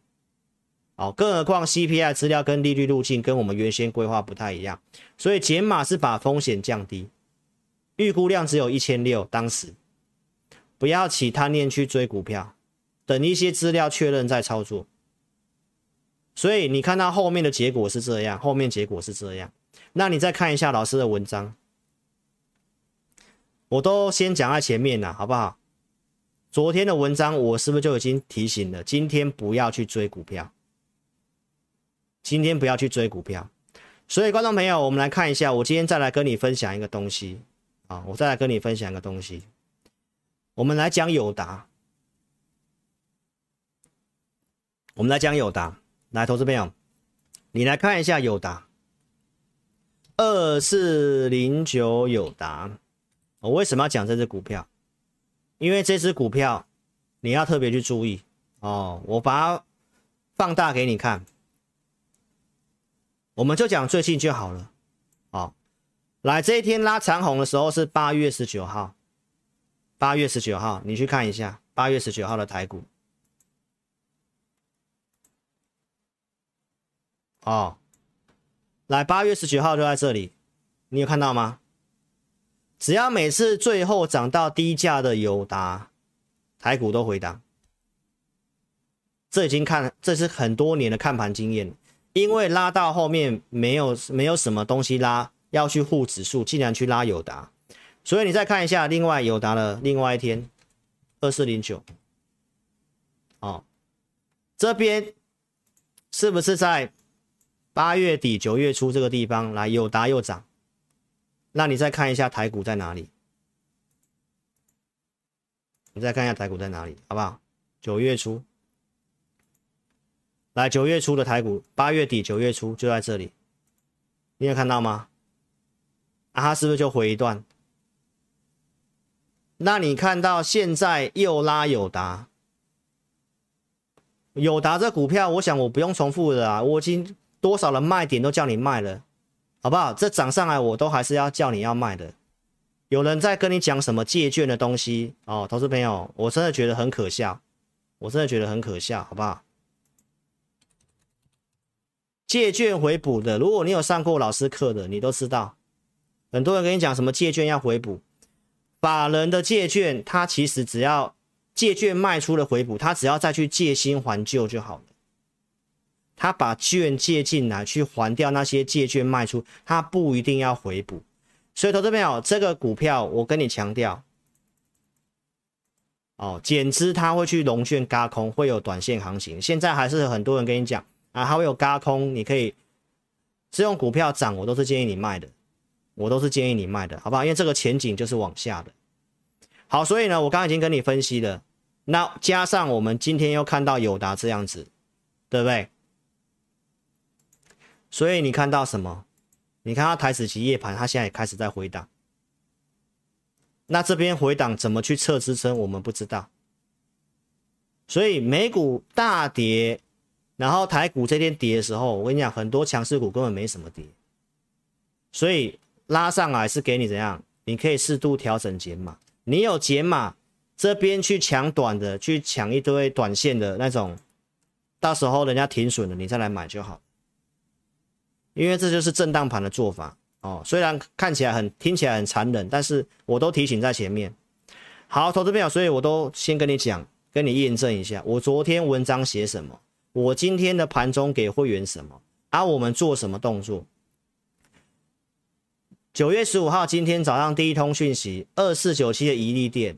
好，更何况 CPI 资料跟利率路径跟我们原先规划不太一样，所以减码是把风险降低，预估量只有一千六，当时不要起贪念去追股票，等一些资料确认再操作。所以你看到后面的结果是这样，后面结果是这样，那你再看一下老师的文章，我都先讲在前面了，好不好？昨天的文章我是不是就已经提醒了，今天不要去追股票。今天不要去追股票，所以观众朋友，我们来看一下，我今天再来跟你分享一个东西。啊，我再来跟你分享一个东西，我们来讲友达，我们来讲友达，来，投资朋友，你来看一下友达，二四零九友达，我为什么要讲这只股票？因为这只股票你要特别去注意。哦，我把它放大给你看。我们就讲最近就好了，好，来这一天拉长红的时候是八月十九号，八月十九号，你去看一下八月十九号的台股，哦，来八月十九号就在这里，你有看到吗？只要每次最后涨到低价的友达，台股都回档，这已经看，这是很多年的看盘经验。因为拉到后面没有没有什么东西拉，要去护指数，竟然去拉友达，所以你再看一下，另外友达的另外一天二四零九，哦，这边是不是在八月底九月初这个地方来友达又涨？那你再看一下台股在哪里？你再看一下台股在哪里，好不好？九月初。来，九月初的台股，八月底九月初就在这里，你有看到吗？啊，它是不是就回一段？那你看到现在又拉友达，友达这股票，我想我不用重复的啊，我已经多少的卖点都叫你卖了，好不好？这涨上来我都还是要叫你要卖的。有人在跟你讲什么借券的东西哦，投资朋友，我真的觉得很可笑，我真的觉得很可笑，好不好？借券回补的，如果你有上过老师课的，你都知道，很多人跟你讲什么借券要回补。法人的借券，他其实只要借券卖出了回补，他只要再去借新还旧就好了。他把券借进来去还掉那些借券卖出，他不一定要回补。所以，投资朋友，这个股票我跟你强调，哦，减资他会去融券轧空，会有短线行情。现在还是很多人跟你讲啊，还会有轧空，你可以这种股票涨，我都是建议你卖的。我都是建议你卖的，好不好？因为这个前景就是往下的。好，所以呢，我刚刚已经跟你分析了。那加上我们今天又看到友达这样子，对不对？所以你看到什么？你看到台指期夜盘，它现在也开始在回档。那这边回档怎么去测支撑？我们不知道。所以美股大跌，然后台股这天跌的时候，我跟你讲，很多强势股根本没什么跌。所以。拉上来是给你怎样？你可以适度调整减码。你有减码，这边去抢短的，去抢一堆短线的那种，到时候人家停损了，你再来买就好。因为这就是震荡盘的做法哦。虽然看起来很、听起来很残忍，但是我都提醒在前面。好，投资朋友，所以我都先跟你讲，跟你验证一下，我昨天文章写什么，我今天的盘中给会员什么，啊、我们做什么动作。九月十五号，今天早上第一通讯息，二四九七的宜利店，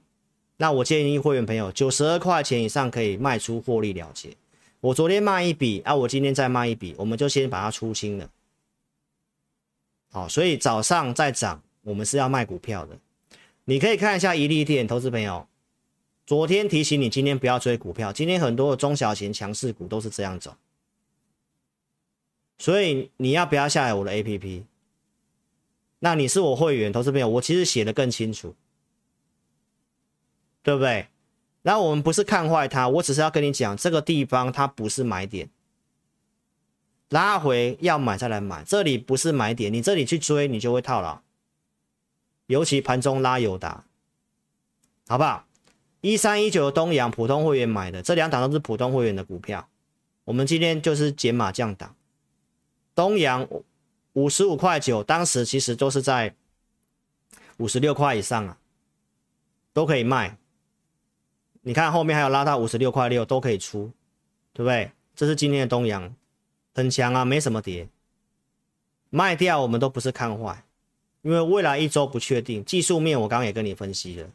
那我建议会员朋友九十二块钱以上可以卖出获利了结。我昨天卖一笔啊，我今天再卖一笔，我们就先把它出清了。好，所以早上再涨，我们是要卖股票的。你可以看一下宜利店，投资朋友，昨天提醒你今天不要追股票，今天很多的中小型强势股都是这样走，所以你要不要下载我的 APP？那你是我会员，投资朋友，我其实写的更清楚，对不对？那我们不是看坏它，我只是要跟你讲，这个地方它不是买点，拉回要买再来买，这里不是买点，你这里去追你就会套牢，尤其盘中拉友达，好不好？一三一九东阳普通会员买的，这两档都是普通会员的股票，我们今天就是减码降档，东阳。五十五块九，当时其实都是在五十六块以上啊，都可以卖。你看后面还有拉到五十六块六，都可以出，对不对？这是今天的东阳，很强啊，没什么跌。卖掉我们都不是看坏，因为未来一周不确定，技术面我刚刚也跟你分析了。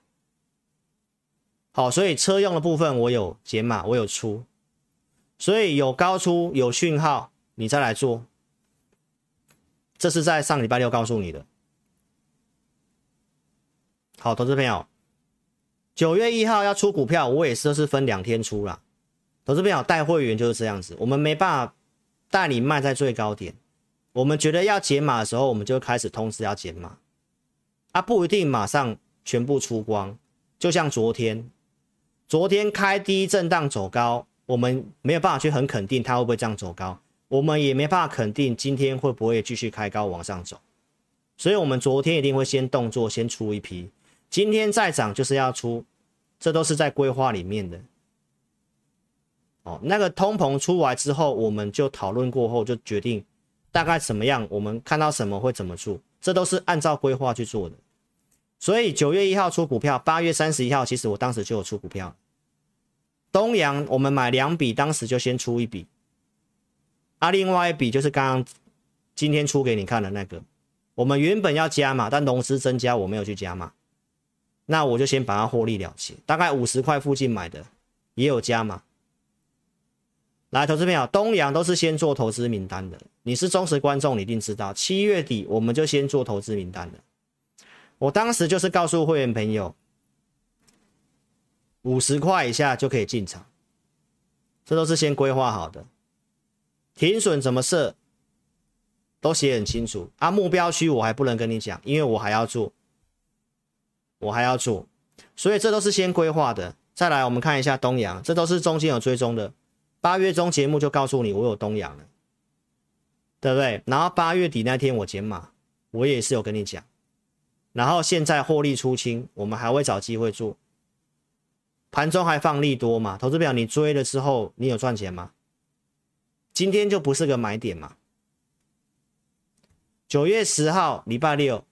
好，所以车用的部分我有解码，我有出，所以有高出有讯号，你再来做。这是在上礼拜六告诉你的。好，投资朋友，九月一号要出股票，我也是都是分两天出啦。投资朋友带会员就是这样子，我们没办法带你卖在最高点，我们觉得要解码的时候，我们就开始通知要解码，啊，不一定马上全部出光。就像昨天，昨天开低震荡走高，我们没有办法去很肯定它会不会这样走高。我们也没办法肯定今天会不会继续开高往上走，所以我们昨天一定会先动作，先出一批。今天再涨就是要出，这都是在规划里面的。哦，那个通膨出来之后，我们就讨论过后就决定大概怎么样，我们看到什么会怎么做，这都是按照规划去做的。所以九月一号出股票，八月三十一号，其实我当时就有出股票。东阳我们买两笔，当时就先出一笔。啊，另外一笔就是刚刚今天出给你看的那个，我们原本要加码，但融资增加，我没有去加码，那我就先把它获利了结，大概五十块附近买的也有加码。来，投资朋友，东阳都是先做投资名单的，你是忠实观众，你一定知道，七月底我们就先做投资名单的，我当时就是告诉会员朋友，五十块以下就可以进场，这都是先规划好的。停损怎么设？都写很清楚啊。目标区我还不能跟你讲，因为我还要做，我还要做，所以这都是先规划的。再来，我们看一下东阳，这都是中间有追踪的。八月中节目就告诉你我有东阳了，对不对？然后八月底那天我减码，我也是有跟你讲。然后现在获利出清，我们还会找机会做。盘中还放利多嘛？投资表你追了之后，你有赚钱吗？今天就不是个买点嘛？九月十号礼拜六，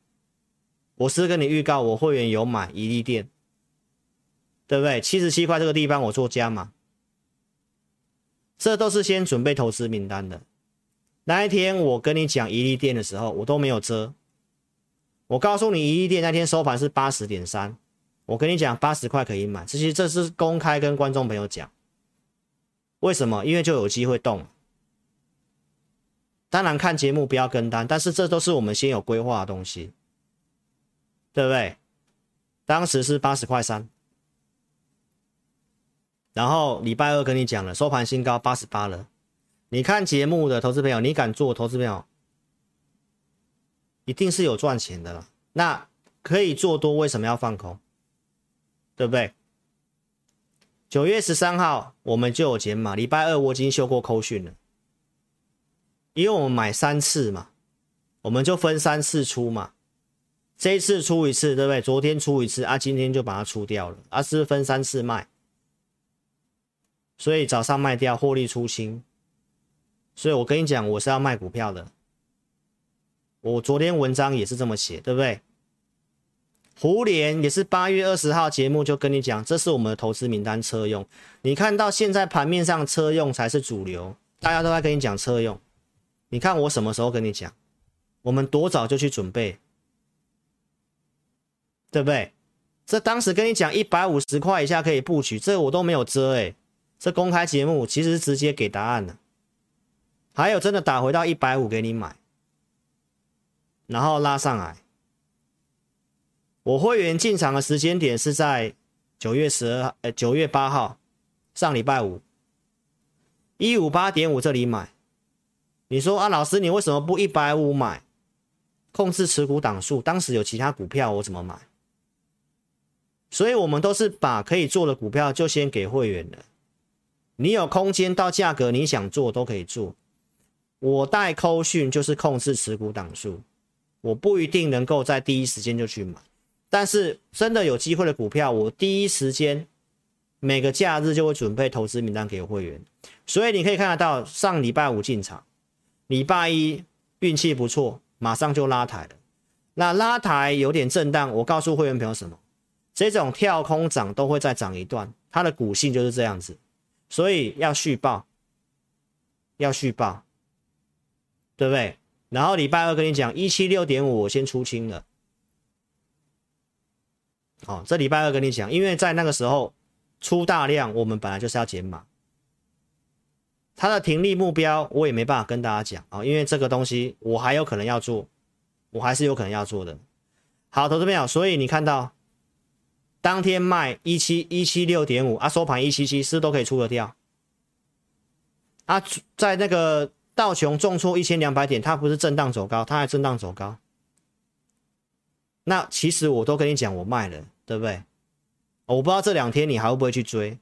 我是跟你预告，我会员有买一利电，对不对？七十七块这个地方我做加码，这都是先准备投资名单的。那一天我跟你讲一利电的时候，我都没有遮。我告诉你，一利电那天收盘是八十点三，我跟你讲八十块可以买，这些这是公开跟观众朋友讲。为什么？因为就有机会动。当然看节目不要跟单，但是这都是我们先有规划的东西，对不对？当时是八十块三，然后礼拜二跟你讲了，收盘新高八十八了。你看节目的投资朋友，你敢做投资朋友？一定是有赚钱的了，那可以做多，为什么要放空？对不对？九月十三号我们就有减码，礼拜二我已经修过扣讯了，因为我们买三次嘛，我们就分三次出嘛，这一次出一次，对不对？昨天出一次啊，今天就把它出掉了，啊、是分三次卖，所以早上卖掉获利出清，所以我跟你讲，我是要卖股票的。我昨天文章也是这么写，对不对？胡连也是八月二十号节目就跟你讲，这是我们的投资名单车用。你看到现在盘面上车用才是主流，大家都在跟你讲车用。你看我什么时候跟你讲？我们多早就去准备，对不对？这当时跟你讲一百五十块以下可以布局，这我都没有遮诶。这公开节目其实直接给答案了。还有真的打回到一百五给你买。然后拉上来，我会员进场的时间点是在九月十二，呃，九月八号，上礼拜五，一五八点五这里买。你说啊，老师，你为什么不一百五买？控制持股档数，当时有其他股票，我怎么买？所以我们都是把可以做的股票就先给会员了。你有空间到价格你想做都可以做。我带扣讯就是控制持股档数。我不一定能够在第一时间就去买，但是真的有机会的股票，我第一时间每个假日就会准备投资名单给会员。所以你可以看得到，上礼拜五进场，礼拜一运气不错，马上就拉抬了。那拉抬有点震荡，我告诉会员朋友什么？这种跳空涨都会再涨一段，它的股性就是这样子，所以要续报，要续报，对不对？然后礼拜二跟你讲一七六点五，我先出清了。好，这礼拜二跟你讲，因为在那个时候出大量，我们本来就是要减码。它的停利目标我也没办法跟大家讲啊，因为这个东西我还有可能要做，我还是有可能要做的。好，投资朋友，所以你看到当天卖一七一七六点五啊，收盘一七七，是都可以出得掉。啊，在那个。道琼重挫一千两百点，它不是震荡走高，它还震荡走高。那其实我都跟你讲，我卖了，对不对？我不知道这两天你还会不会去追。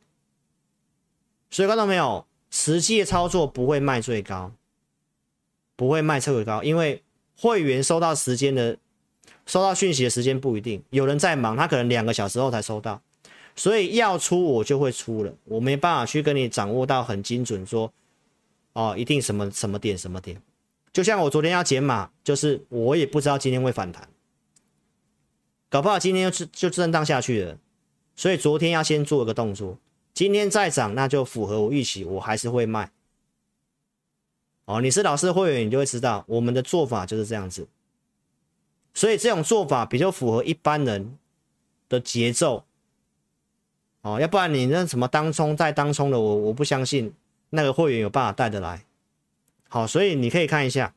所以看到没有，实际的操作不会卖最高，不会卖最高，因为会员收到时间的、收到讯息的时间不一定，有人在忙，他可能两个小时后才收到，所以要出我就会出了，我没办法去跟你掌握到很精准说。哦，一定什么什么点什么点，就像我昨天要减码，就是我也不知道今天会反弹，搞不好今天就就震荡下去了，所以昨天要先做一个动作，今天再涨那就符合我预期，我还是会卖。哦，你是老师的会员，你就会知道我们的做法就是这样子，所以这种做法比较符合一般人的节奏。哦，要不然你那什么当冲再当冲的，我我不相信。那个会员有办法带得来，好，所以你可以看一下，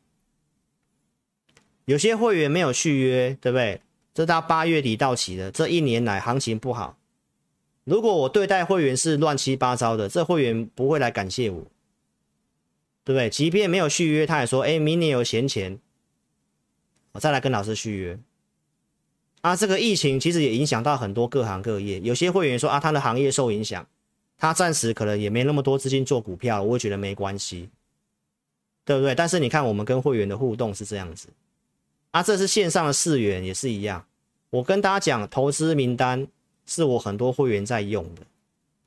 有些会员没有续约，对不对？这到八月底到期的，这一年来行情不好。如果我对待会员是乱七八糟的，这会员不会来感谢我。对不对？即便没有续约，他也说，哎，明年有闲钱，我再来跟老师续约。啊，这个疫情其实也影响到很多各行各业，有些会员说啊，他的行业受影响，他暂时可能也没那么多资金做股票，我也觉得没关系，对不对？但是你看我们跟会员的互动是这样子，啊，这是线上的四元也是一样，我跟大家讲，投资名单是我很多会员在用的。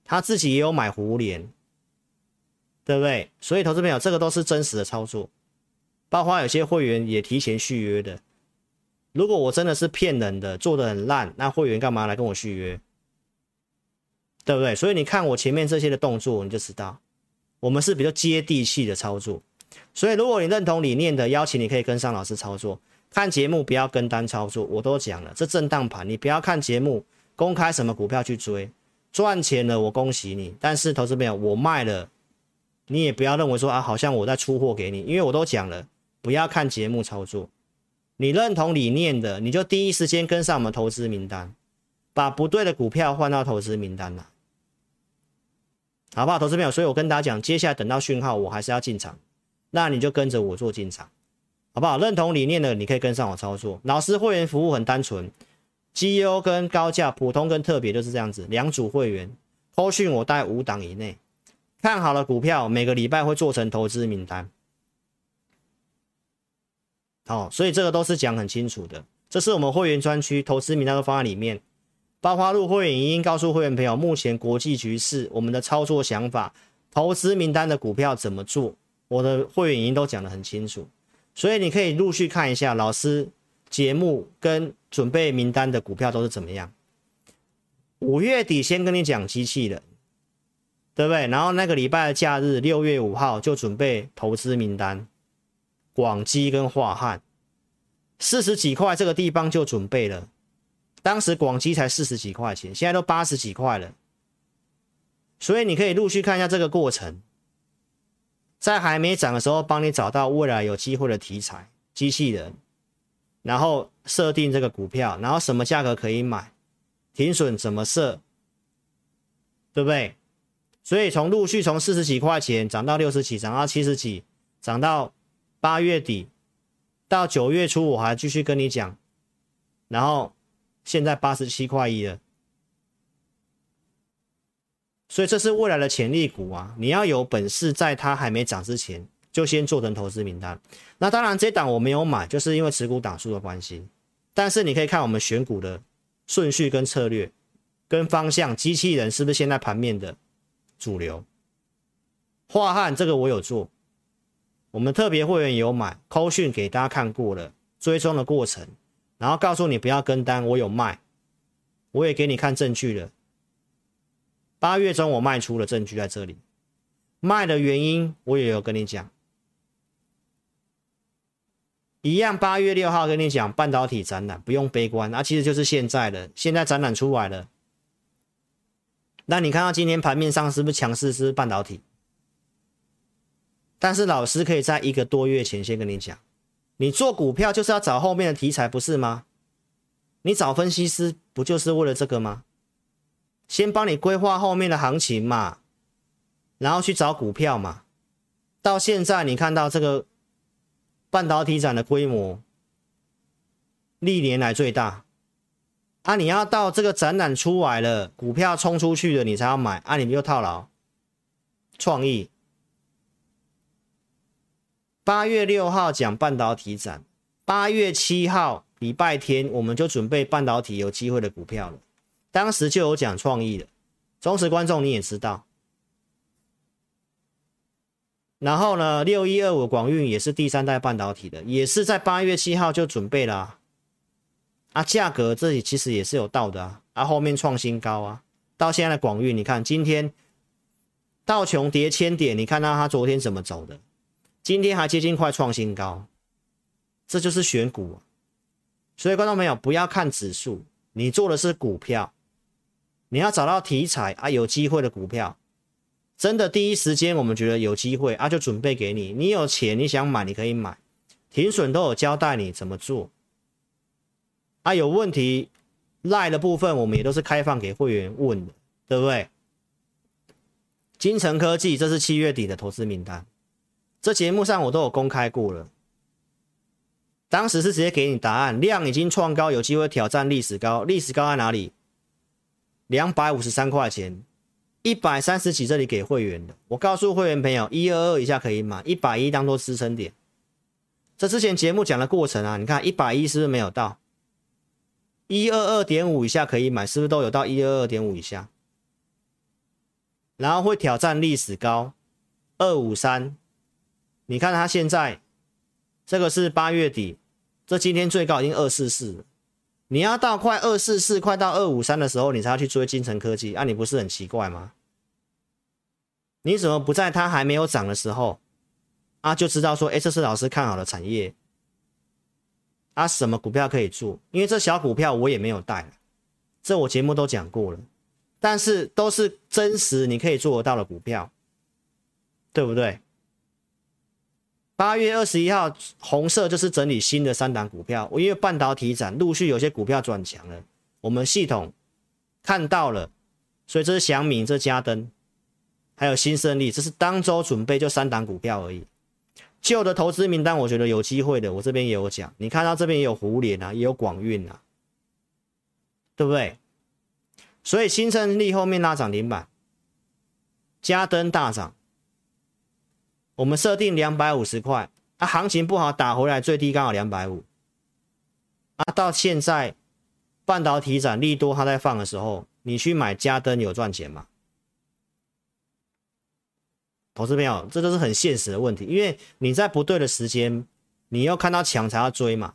他自己也有买胡连，对不对？所以投资朋友，这个都是真实的操作，包括有些会员也提前续约的。如果我真的是骗人的，做的很烂，那会员干嘛来跟我续约？对不对？所以你看我前面这些的动作，你就知道我们是比较接地气的操作。所以如果你认同理念的，邀请你可以跟上老师操作。看节目不要跟单操作，我都讲了，这震荡盘你不要看节目，公开什么股票去追。赚钱了，我恭喜你。但是投资朋友，我卖了，你也不要认为说啊，好像我在出货给你，因为我都讲了，不要看节目操作。你认同理念的，你就第一时间跟上我们投资名单，把不对的股票换到投资名单了，好不好？投资朋友，所以我跟大家讲，接下来等到讯号，我还是要进场，那你就跟着我做进场，好不好？认同理念的，你可以跟上我操作。老师会员服务很单纯。绩优跟高价，普通跟特别就是这样子，两组会员，扣讯我带五档以内，看好了股票，每个礼拜会做成投资名单。好、所以这个都是讲很清楚的，这是我们会员专区，投资名单都放在里面。包括入会员已经告诉会员朋友，目前国际局势，我们的操作想法，投资名单的股票怎么做，我的会员已经都讲得很清楚，所以你可以陆续看一下老师。节目跟准备名单的股票都是怎么样？五月底先跟你讲机器人，对不对？然后那个礼拜的假日，六月五号就准备投资名单，广基跟华汉，四十几块这个地方就准备了。当时广基才四十几块钱，现在都八十几块了。所以你可以陆续看一下这个过程，在还没涨的时候，帮你找到未来有机会的题材，机器人。然后设定这个股票，然后什么价格可以买，停损怎么设，对不对？所以从陆续从四十几块钱涨到六十几，涨到七十几，涨到八月底，到九月初我还继续跟你讲，然后现在八十七块一了，所以这是未来的潜力股啊！你要有本事，在它还没涨之前。就先做成投资名单，那当然这档我没有买，就是因为持股档数的关系。但是你可以看我们选股的顺序跟策略跟方向，机器人是不是现在盘面的主流？樺汉这个我有做，我们特别会员有买，扣讯给大家看过了，追踪的过程，然后告诉你不要跟单，我有卖，我也给你看证据了。八月中我卖出了证据在这里，卖的原因我也有跟你讲。一样，八月六号跟你讲半导体展览，不用悲观，那、啊、其实就是现在的，现在展览出来了。那你看到今天盘面上是不是强势是半导体？但是老师可以在一个多月前先跟你讲，你做股票就是要找后面的题材，不是吗？你找分析师不就是为了这个吗？先帮你规划后面的行情嘛，然后去找股票嘛。到现在你看到这个。半导体展的规模历年来最大啊！你要到这个展览出来了，股票冲出去了，你才要买啊！你们又套牢。创意八月六号讲半导体展，八月七号礼拜天我们就准备半导体有机会的股票了。当时就有讲创意的，忠实观众你也知道。然后呢，六一二五广运也是第三代半导体的，也是在八月七号就准备了啊，啊，价格这里其实也是有到的啊，啊，后面创新高啊，到现在的广运，你看今天道琼跌千点，你看到它昨天怎么走的，今天还接近快创新高，这就是选股，所以观众朋友不要看指数，你做的是股票，你要找到题材啊，有机会的股票。真的第一时间，我们觉得有机会啊，就准备给你。你有钱，你想买，你可以买。停损都有交代你怎么做。啊，有问题赖的部分，我们也都是开放给会员问的，对不对？金城科技，这是七月底的投资名单。这节目上我都有公开过了。当时是直接给你答案，量已经创高，有机会挑战历史高。历史高在哪里？两百五十三块钱，一百三十几这里给会员的。我告诉会员朋友，一二二以下可以买，一百一当做支撑点。这之前节目讲的过程啊，你看一百一是不是没有到？一二二点五以下可以买，是不是都有到一二二点五以下？然后会挑战历史高二五三，你看它现在这个是八月底，这今天最高已经二四四了。你要到快二四四，快到二五三的时候，你才要去追金成科技，啊，你不是很奇怪吗？你怎么不在它还没有涨的时候啊就知道说，哎，这是老师看好的产业啊？什么股票可以做？因为这小股票我也没有带，这我节目都讲过了。但是都是真实，你可以做得到的股票，对不对？八月二十一号，红色就是整理新的三档股票。我因为半导体展陆续有些股票转强了，我们系统看到了，所以这是祥明，这是佳登，还有新胜利，这是当周准备就三档股票而已。旧的投资名单，我觉得有机会的，我这边也有讲。你看到这边也有胡联啊，也有广运啊，对不对？所以新胜利后面拉涨停板，佳登大涨，我们设定两百五十块啊，行情不好打回来最低刚好两百五啊，到现在半导体展利多它在放的时候，你去买加登有赚钱吗？投资朋友，这都是很现实的问题，因为你在不对的时间，你要看到强才要追嘛。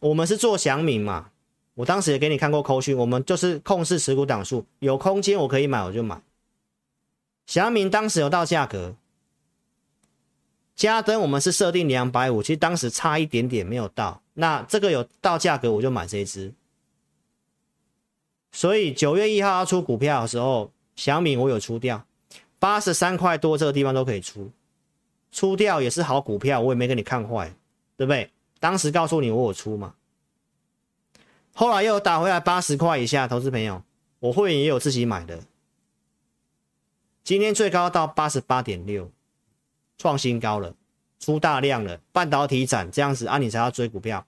我们是做祥明嘛。我当时也给你看过扣讯，我们就是控制持股档数，有空间我可以买我就买。祥明当时有到价格，佳登我们是设定两百五，其实当时差一点点没有到，那这个有到价格我就买这一只。所以九月一号要出股票的时候，祥明我有出掉，八十三块多这个地方都可以出，出掉也是好股票，我也没给你看坏，对不对？当时告诉你我有出嘛。后来又打回来八十块以下，投资朋友，我会员也有自己买的。今天最高到八十八点六，创新高了，出大量了，半导体展这样子啊，你才要追股票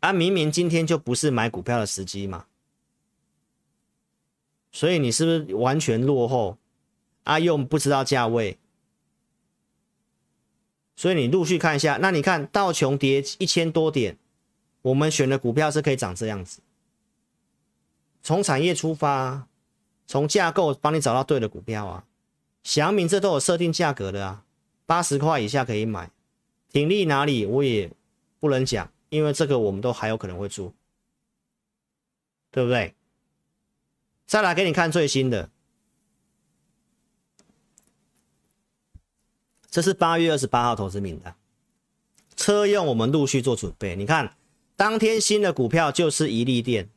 啊？明明今天就不是买股票的时机嘛，所以你是不是完全落后啊？又不知道价位，所以你陆续看一下，那你看道琼跌一千多点。我们选的股票是可以长这样子，从产业出发，从架构帮你找到对的股票啊。祥明这都有设定价格的啊，八十块以下可以买。挺立哪里我也不能讲，因为这个我们都还有可能会做，对不对？再来给你看最新的，这是八月二十八号投资名单，车用我们陆续做准备，你看。当天新的股票就是一利电，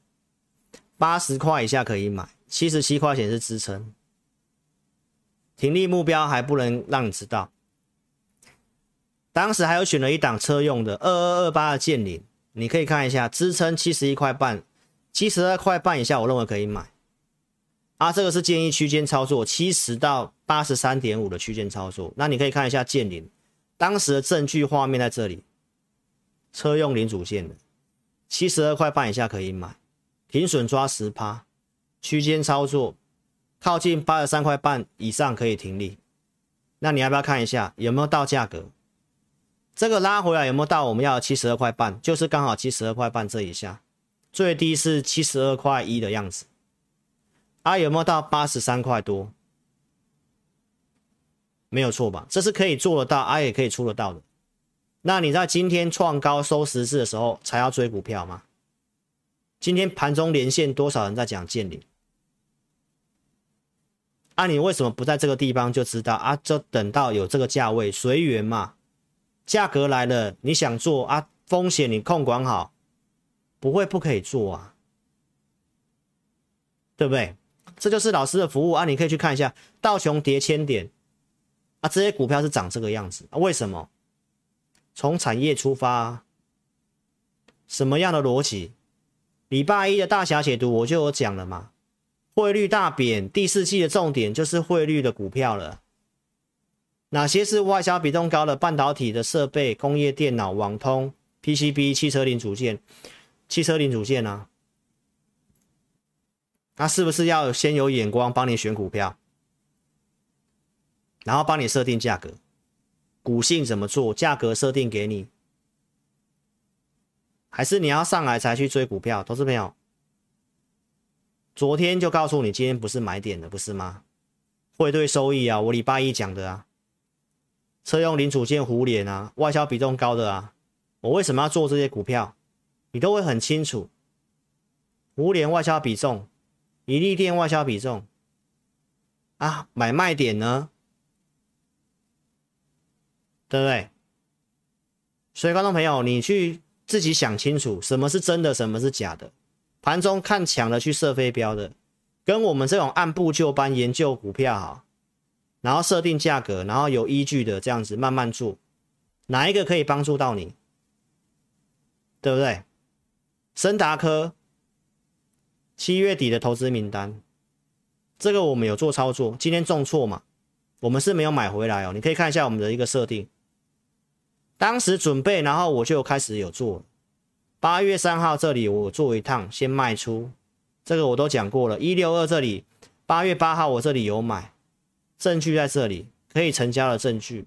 八十块以下可以买，七十七块钱是支撑，停利目标还不能让你知道。当时还有选了一档车用的二二二八的剑灵，你可以看一下支撑七十一块半，七十二块半以下我认为可以买。啊，这个是建议区间操作，七十到八十三点五的区间操作。那你可以看一下剑灵，当时的证据画面在这里，车用零组件的。七十二块半以下可以买，停损抓十趴，区间操作，靠近八十三块半以上可以停利。那你要不要看一下有没有到价格？这个拉回来有没有到我们要七十二块半？就是刚好七十二块半这一下，最低是七十二块一的样子。啊，有没有到八十三块多？没有错吧？这是可以做得到，啊也可以出得到的。那你在今天创高收十字的时候才要追股票吗？今天盘中连线多少人在讲剑麟？啊，你为什么不在这个地方就知道啊？就等到有这个价位随缘嘛，价格来了你想做啊，风险你控管好，不会不可以做啊，对不对？这就是老师的服务啊，你可以去看一下道琼跌千点啊，这些股票是长这个样子啊，为什么？从产业出发，什么样的逻辑？礼拜一的大侠解读我就有讲了嘛，汇率大贬，第四季的重点就是汇率的股票了。哪些是外销比重高的半导体的设备、工业电脑、网通、PCB、汽车零组件、汽车零组件啊？那是不是要先有眼光帮你选股票，然后帮你设定价格？股性怎么做？价格设定给你，还是你要上来才去追股票？投资朋友，昨天就告诉你，今天不是买点的，不是吗？汇兑收益啊，我礼拜一讲的啊，车用零组件互联啊，外销比重高的啊，我为什么要做这些股票？你都会很清楚。互联外销比重，一利电外销比重啊，买卖点呢？对不对？所以，观众朋友，你去自己想清楚，什么是真的，什么是假的。盘中看强的去射飞镖的，跟我们这种按部就班研究股票哈，然后设定价格，然后有依据的这样子慢慢做，哪一个可以帮助到你？对不对？森达科七月底的投资名单，这个我们有做操作，今天重挫嘛，我们是没有买回来哦。你可以看一下我们的一个设定。当时准备，然后我就开始有做。八月三号这里我做一趟，先卖出，这个我都讲过了。一六二这里，八月八号我这里有买，证据在这里，可以成交的证据。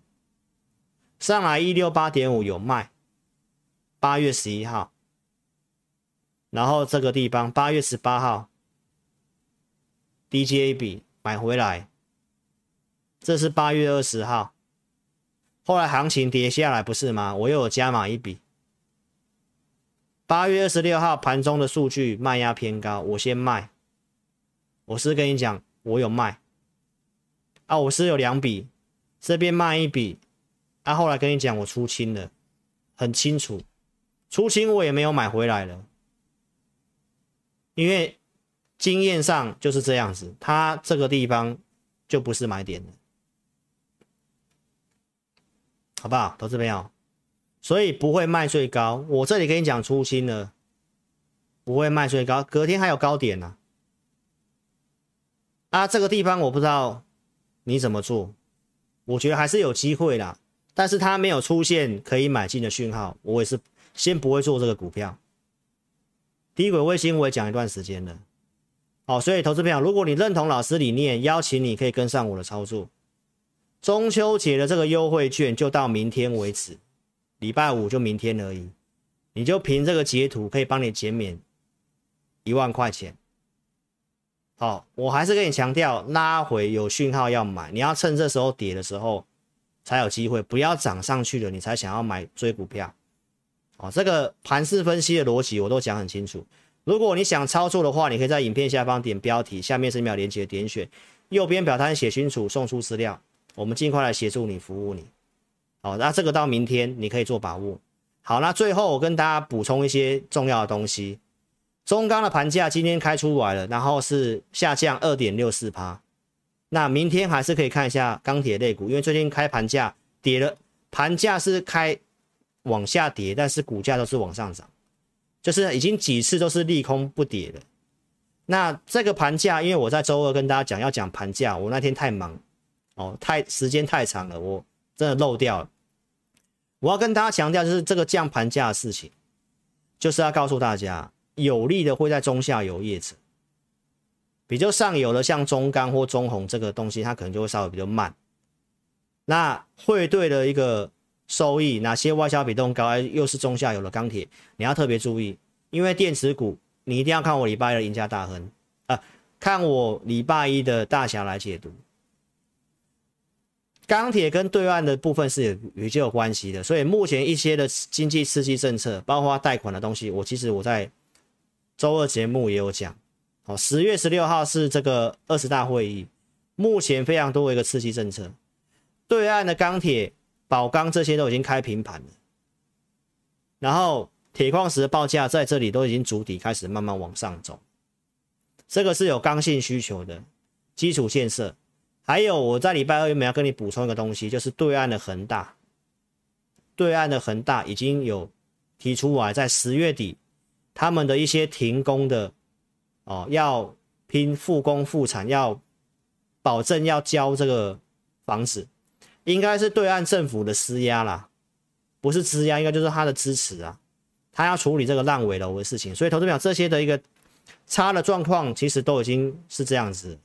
上来一六八点五有卖，八月十一号，然后这个地方八月十八号，DJA 笔买回来，这是八月二十号。后来行情跌下来，不是吗？我又有加码一笔。八月二十六号盘中的数据卖压偏高，我先卖。我是跟你讲，我有卖啊，我是有两笔，这边卖一笔啊。后来跟你讲，我出清了，很清楚，出清我也没有买回来了，因为经验上就是这样子，它这个地方就不是买点了。好不好，投资朋友？所以不会卖最高。我这里跟你讲初心了，不会卖最高。隔天还有高点呢、啊。啊，这个地方我不知道你怎么做，我觉得还是有机会啦。但是它没有出现可以买进的讯号，我也是先不会做这个股票。低轨卫星我也讲一段时间了。好，所以投资朋友，如果你认同老师理念，邀请你可以跟上我的操作。中秋节的这个优惠券就到明天为止，礼拜五就明天而已。你就凭这个截图可以帮你减免一万块钱。好，我还是跟你强调，拉回有讯号要买，你要趁这时候跌的时候才有机会，不要涨上去了你才想要买追股票。哦，这个盘势分析的逻辑我都讲很清楚。如果你想操作的话，你可以在影片下方点标题，下面是秒连接点选，右边表单写清楚，送出资料。我们尽快来协助你，服务你。好，那这个到明天你可以做把握。好，那最后我跟大家补充一些重要的东西。中钢的盘价今天开出来了，然后是下降二点六四趴。那明天还是可以看一下钢铁类股，因为最近开盘价跌了，盘价是开往下跌，但是股价都是往上涨，就是已经几次都是利空不跌了。那这个盘价，因为我在周二跟大家讲要讲盘价，我那天太忙。哦，太时间太长了，我真的漏掉了。我要跟大家强调，就是这个降盘价的事情，就是要告诉大家，有利的会在中下游业者，比较上游的像中钢或中红这个东西，它可能就会稍微比较慢。那汇兑的一个收益，哪些外销比重高，又是中下游的钢铁，你要特别注意，因为电池股，你一定要看我礼拜一的赢家大亨啊、看我礼拜一的大侠来解读。钢铁跟对岸的部分是有比较有关系的，所以目前一些的经济刺激政策，包括贷款的东西，我其实我在周二节目也有讲。好，十月十六号是这个二十大会议，目前非常多的一个刺激政策，对岸的钢铁、宝钢这些都已经开平盘了，然后铁矿石的报价在这里都已经筑底，开始慢慢往上走，这个是有刚性需求的基础建设。还有，我在礼拜二有没有要跟你补充一个东西，就是对岸的恒大，对岸的恒大已经有提出来，在十月底，他们的一些停工的哦，要拼复工复产，要保证要交这个房子，应该是对岸政府的施压啦，不是施压，应该就是他的支持啊。他要处理这个烂尾楼的事情，所以投资表这些的一个差的状况，其实都已经是这样子。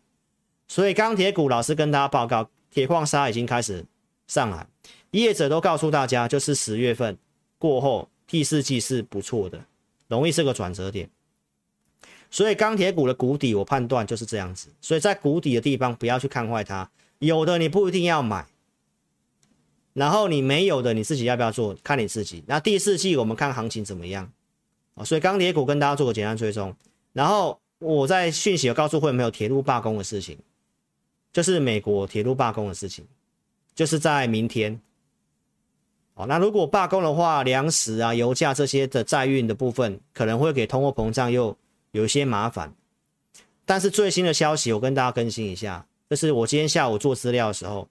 所以钢铁股老师跟大家报告，铁矿砂已经开始上来，业者都告诉大家，就是十月份过后第四季是不错的，容易是个转折点。所以钢铁股的谷底，我判断就是这样子。所以在谷底的地方，不要去看坏它，有的你不一定要买。然后你没有的，你自己要不要做？看你自己。那第四季我们看行情怎么样？啊，所以钢铁股跟大家做个简单追踪。然后我在讯息有告诉会没有铁路罢工的事情，就是美国铁路罢工的事情，就是在明天。哦，那如果罢工的话，粮食啊、油价这些的载运的部分可能会给通货膨胀又有一些麻烦。但是最新的消息我跟大家更新一下，就是我今天下午做资料的时候。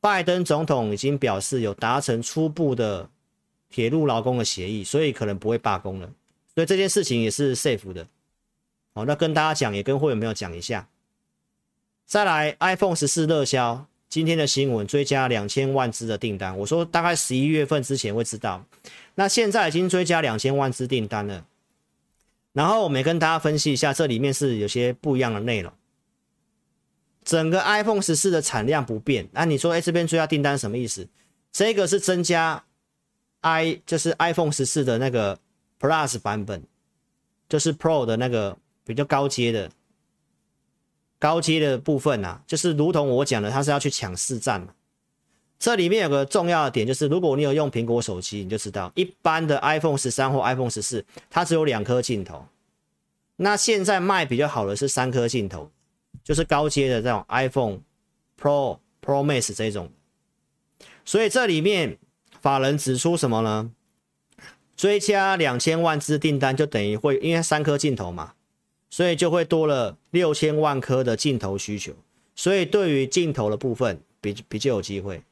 拜登总统已经表示有达成初步的铁路劳工的协议，所以可能不会罢工了。所以这件事情也是 safe 的。好，那跟大家讲，也跟会员朋友讲一下。再来，iPhone 十四热销，今天的新闻追加两千万支的订单。我说大概十一月份之前会知道，那现在已经追加两千万支订单了。然后我们也跟大家分析一下，这里面是有些不一样的内容。整个 iPhone 十四的产量不变，那、啊、你说，哎，这边追加订单什么意思？这个是增加 i，就是 iPhone 十四的那个 Plus 版本，就是 Pro 的那个比较高阶的高阶的部分啊，就是如同我讲的，它是要去抢市占嘛。这里面有个重要的点，就是如果你有用苹果手机，你就知道，一般的 iPhone 十三或 iPhone 十四，它只有两颗镜头，那现在卖比较好的是三颗镜头。就是高阶的这种 iPhone Pro、Pro Max 这种，所以这里面法人指出什么呢？追加两千万支订单就等于会，因为三颗镜头嘛，所以就会多了六千万颗的镜头需求，所以对于镜头的部分比比较有机会。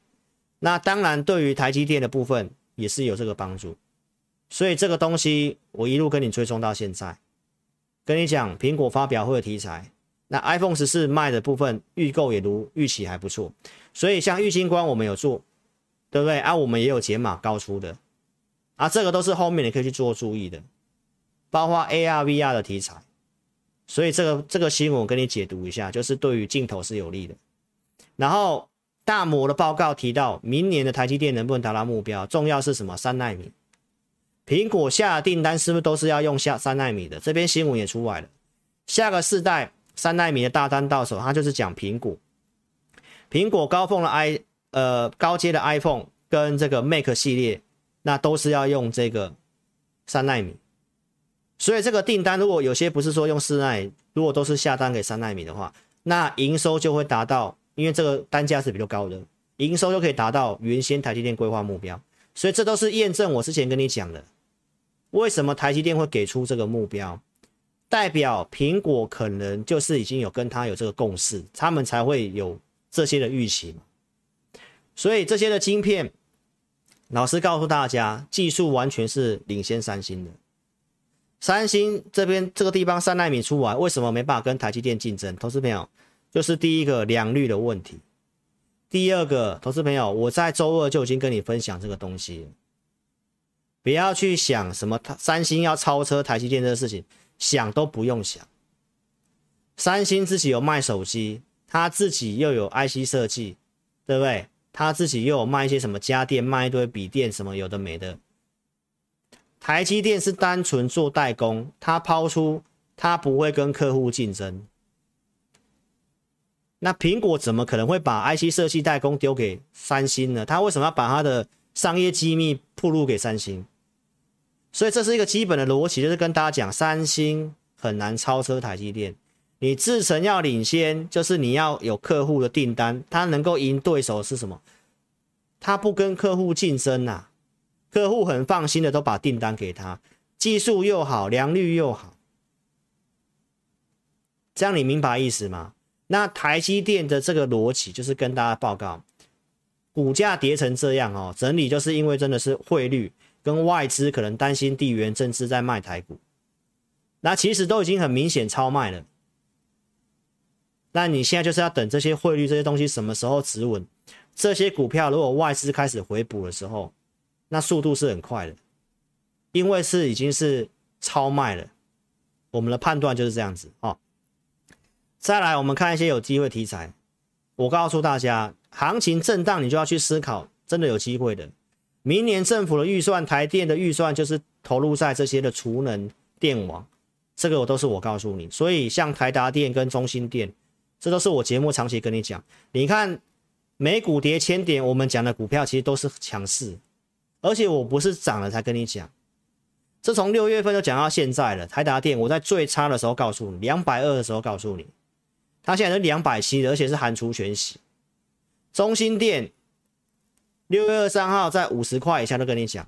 那当然对于台积电的部分也是有这个帮助，所以这个东西我一路跟你追踪到现在，跟你讲苹果发表会的题材。那 iPhone 十四卖的部分预购也如预期还不错，所以像玉晶光我们有做，对不对啊？我们也有解码高出的，啊，这个都是后面你可以去做注意的，包括 AR、VR 的题材，所以这个这个新闻我跟你解读一下，就是对于镜头是有利的。然后大摩的报告提到，明年的台积电能不能达到目标，重要是什么？三纳米，苹果下订单是不是都是要用下三纳米的？这边新闻也出来了，下个世代。三纳米的大单到手，它就是讲苹果，苹果高峰的 i 呃高阶的 iPhone 跟这个 Mac 系列，那都是要用这个三纳米，所以这个订单如果有些不是说用四奈米，如果都是下单给三奈米的话，那营收就会达到，因为这个单价是比较高的，营收就可以达到原先台积电规划目标，所以这都是验证我之前跟你讲的，为什么台积电会给出这个目标。代表苹果可能就是已经有跟他有这个共识，他们才会有这些的预期嘛。所以这些的晶片，老师告诉大家，技术完全是领先三星的。三星这边这个地方三纳米出来，为什么没办法跟台积电竞争？投资朋友，就是第一个良率的问题。第二个，投资朋友，我在周二就已经跟你分享这个东西，不要去想什么三星要超车台积电这个事情。想都不用想，三星自己有卖手机，他自己又有 IC 设计，对不对？他自己又有卖一些什么家电，卖一堆笔电，什么有的没的。台积电是单纯做代工，他抛出，他不会跟客户竞争。那苹果怎么可能会把 IC 设计代工丢给三星呢？他为什么要把他的商业机密曝露给三星？所以这是一个基本的逻辑，就是跟大家讲，三星很难超车台积电。你制程要领先，就是你要有客户的订单，它能够赢对手是什么？它不跟客户竞争呐，客户很放心的都把订单给他，技术又好，良率又好，这样你明白意思吗？那台积电的这个逻辑就是跟大家报告，股价跌成这样哦，整理就是因为真的是汇率。跟外资可能担心地缘政治在卖台股，那其实都已经很明显超卖了。那你现在就是要等这些汇率这些东西什么时候止稳，这些股票如果外资开始回补的时候，那速度是很快的，因为是已经是超卖了。我们的判断就是这样子哦。再来，我们看一些有机会题材。我告诉大家，行情震荡，你就要去思考，真的有机会的。明年政府的预算，台电的预算就是投入在这些的储能电网，这个我都是我告诉你。所以像台达电跟中兴电，这都是我节目长期跟你讲。你看美股跌千点，我们讲的股票其实都是强势，而且我不是涨了才跟你讲。这从六月份就讲到现在了。台达电，我在最差的时候告诉你，两百二的时候告诉你，它现在是两百七，而且是含除权息。中兴电。六月二十三号在五十块以下都跟你讲，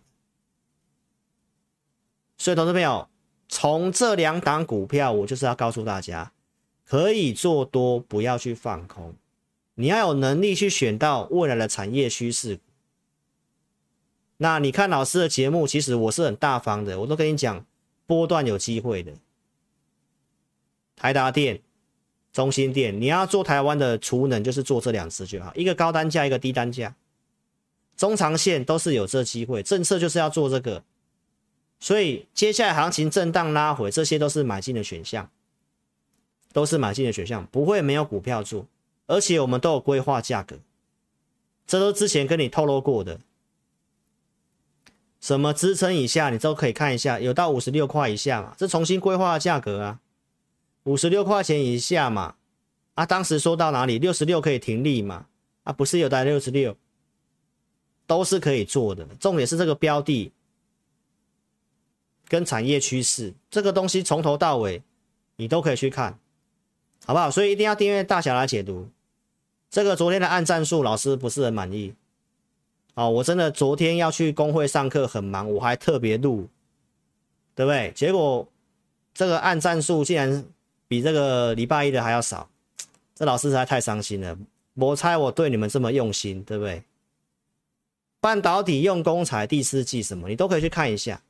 所以投资朋友，从这两档股票，我就是要告诉大家，可以做多，不要去放空，你要有能力去选到未来的产业趋势。那你看老师的节目，其实我是很大方的，我都跟你讲，波段有机会的，台达电、中心电，你要做台湾的储能，就是做这两只就好，一个高单价，一个低单价。中长线都是有这机会，政策就是要做这个，所以接下来行情震荡拉回，这些都是买进的选项，都是买进的选项，不会没有股票做，而且我们都有规划价格，这都之前跟你透露过的，什么支撑以下你都可以看一下，有到五十六块以下嘛，这重新规划的价格啊，五十六块钱以下嘛，啊，当时说到哪里？六十六可以停利嘛，啊，不是有在六十六。都是可以做的，重点是这个标的跟产业趋势，这个东西从头到尾你都可以去看，好不好？所以一定要订阅大侠来解读。这个昨天的按赞数，老师不是很满意。哦，我真的昨天要去公会上课很忙，我还特别录，对不对？结果这个按赞数竟然比这个礼拜一的还要少，这老师实在太伤心了。我猜我对你们这么用心，对不对？半导体用工材第四季什么，你都可以去看一下，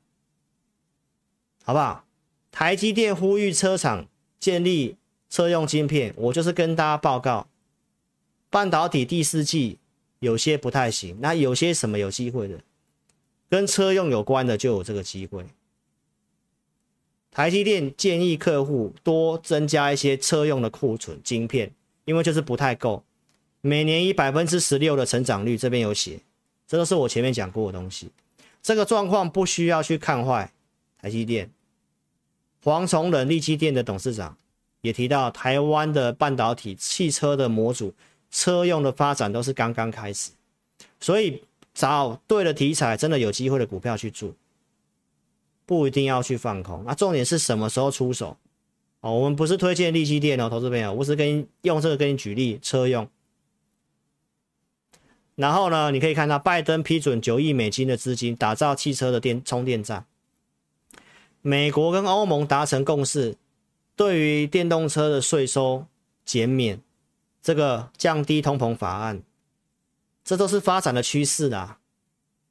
好不好？台积电呼吁车厂建立车用晶片，我就是跟大家报告，半导体第四季有些不太行，那有些什么有机会的，跟车用有关的就有这个机会。台积电建议客户多增加一些车用的库存晶片，因为就是不太够，每年以百分之十六的成长率，这边有写。这都是我前面讲过的东西，这个状况不需要去看坏台积电。黄崇仁力积电的董事长也提到，台湾的半导体汽车的模组车用的发展都是刚刚开始，所以找对了题材，真的有机会的股票去做，不一定要去放空。那重点是什么时候出手？哦，我们不是推荐利基电哦，投资朋友，我是跟用这个跟你举例车用。然后呢，你可以看到拜登批准九亿美金的资金打造汽车的电充电站。美国跟欧盟达成共识，对于电动车的税收减免，这个降低通膨法案，这都是发展的趋势啦。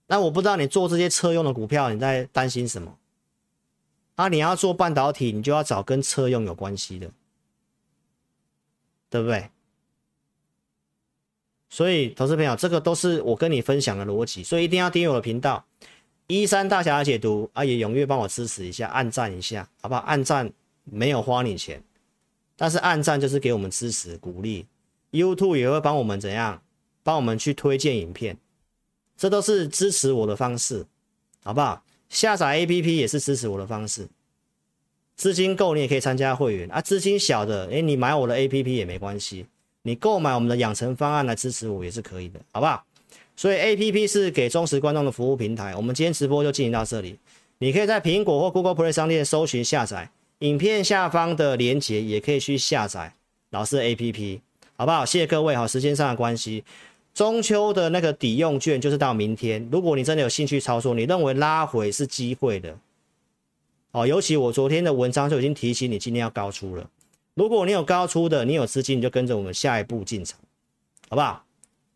那我不知道你做这些车用的股票，你在担心什么？啊，你要做半导体，你就要找跟车用有关系的，对不对？所以，投资朋友，这个都是我跟你分享的逻辑，所以一定要订阅我的频道。一三大侠的解读啊，也踊跃帮我支持一下，按赞一下，好不好？按赞没有花你钱，但是按赞就是给我们支持鼓励。YouTube 也会帮我们怎样？帮我们去推荐影片，这都是支持我的方式，好不好？下载 APP 也是支持我的方式。资金够，你也可以参加会员啊。资金小的，诶，你买我的 APP 也没关系。你购买我们的养成方案来支持我也是可以的，好不好？所以 APP 是给忠实观众的服务平台。我们今天直播就进行到这里，你可以在苹果或 Google Play 商店搜寻下载，影片下方的连结也可以去下载老师 APP，好不好？谢谢各位，哈，时间上的关系，中秋的那个抵用券就是到明天。如果你真的有兴趣操作，你认为拉回是机会的，哦，尤其我昨天的文章就已经提醒你今天要高出了。如果你有高出的，你有资金，你就跟着我们下一步进场，好不好？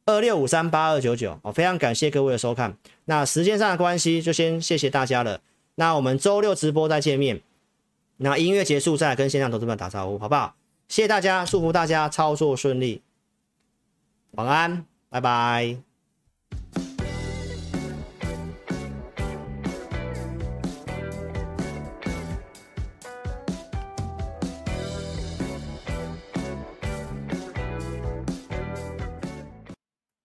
二六五三八二九九，我非常感谢各位的收看。那时间上的关系，就先谢谢大家了。那我们周六直播再见面。那音乐结束再跟线上投资们打招呼，好不好？谢谢大家，祝福大家操作顺利，晚安。拜拜。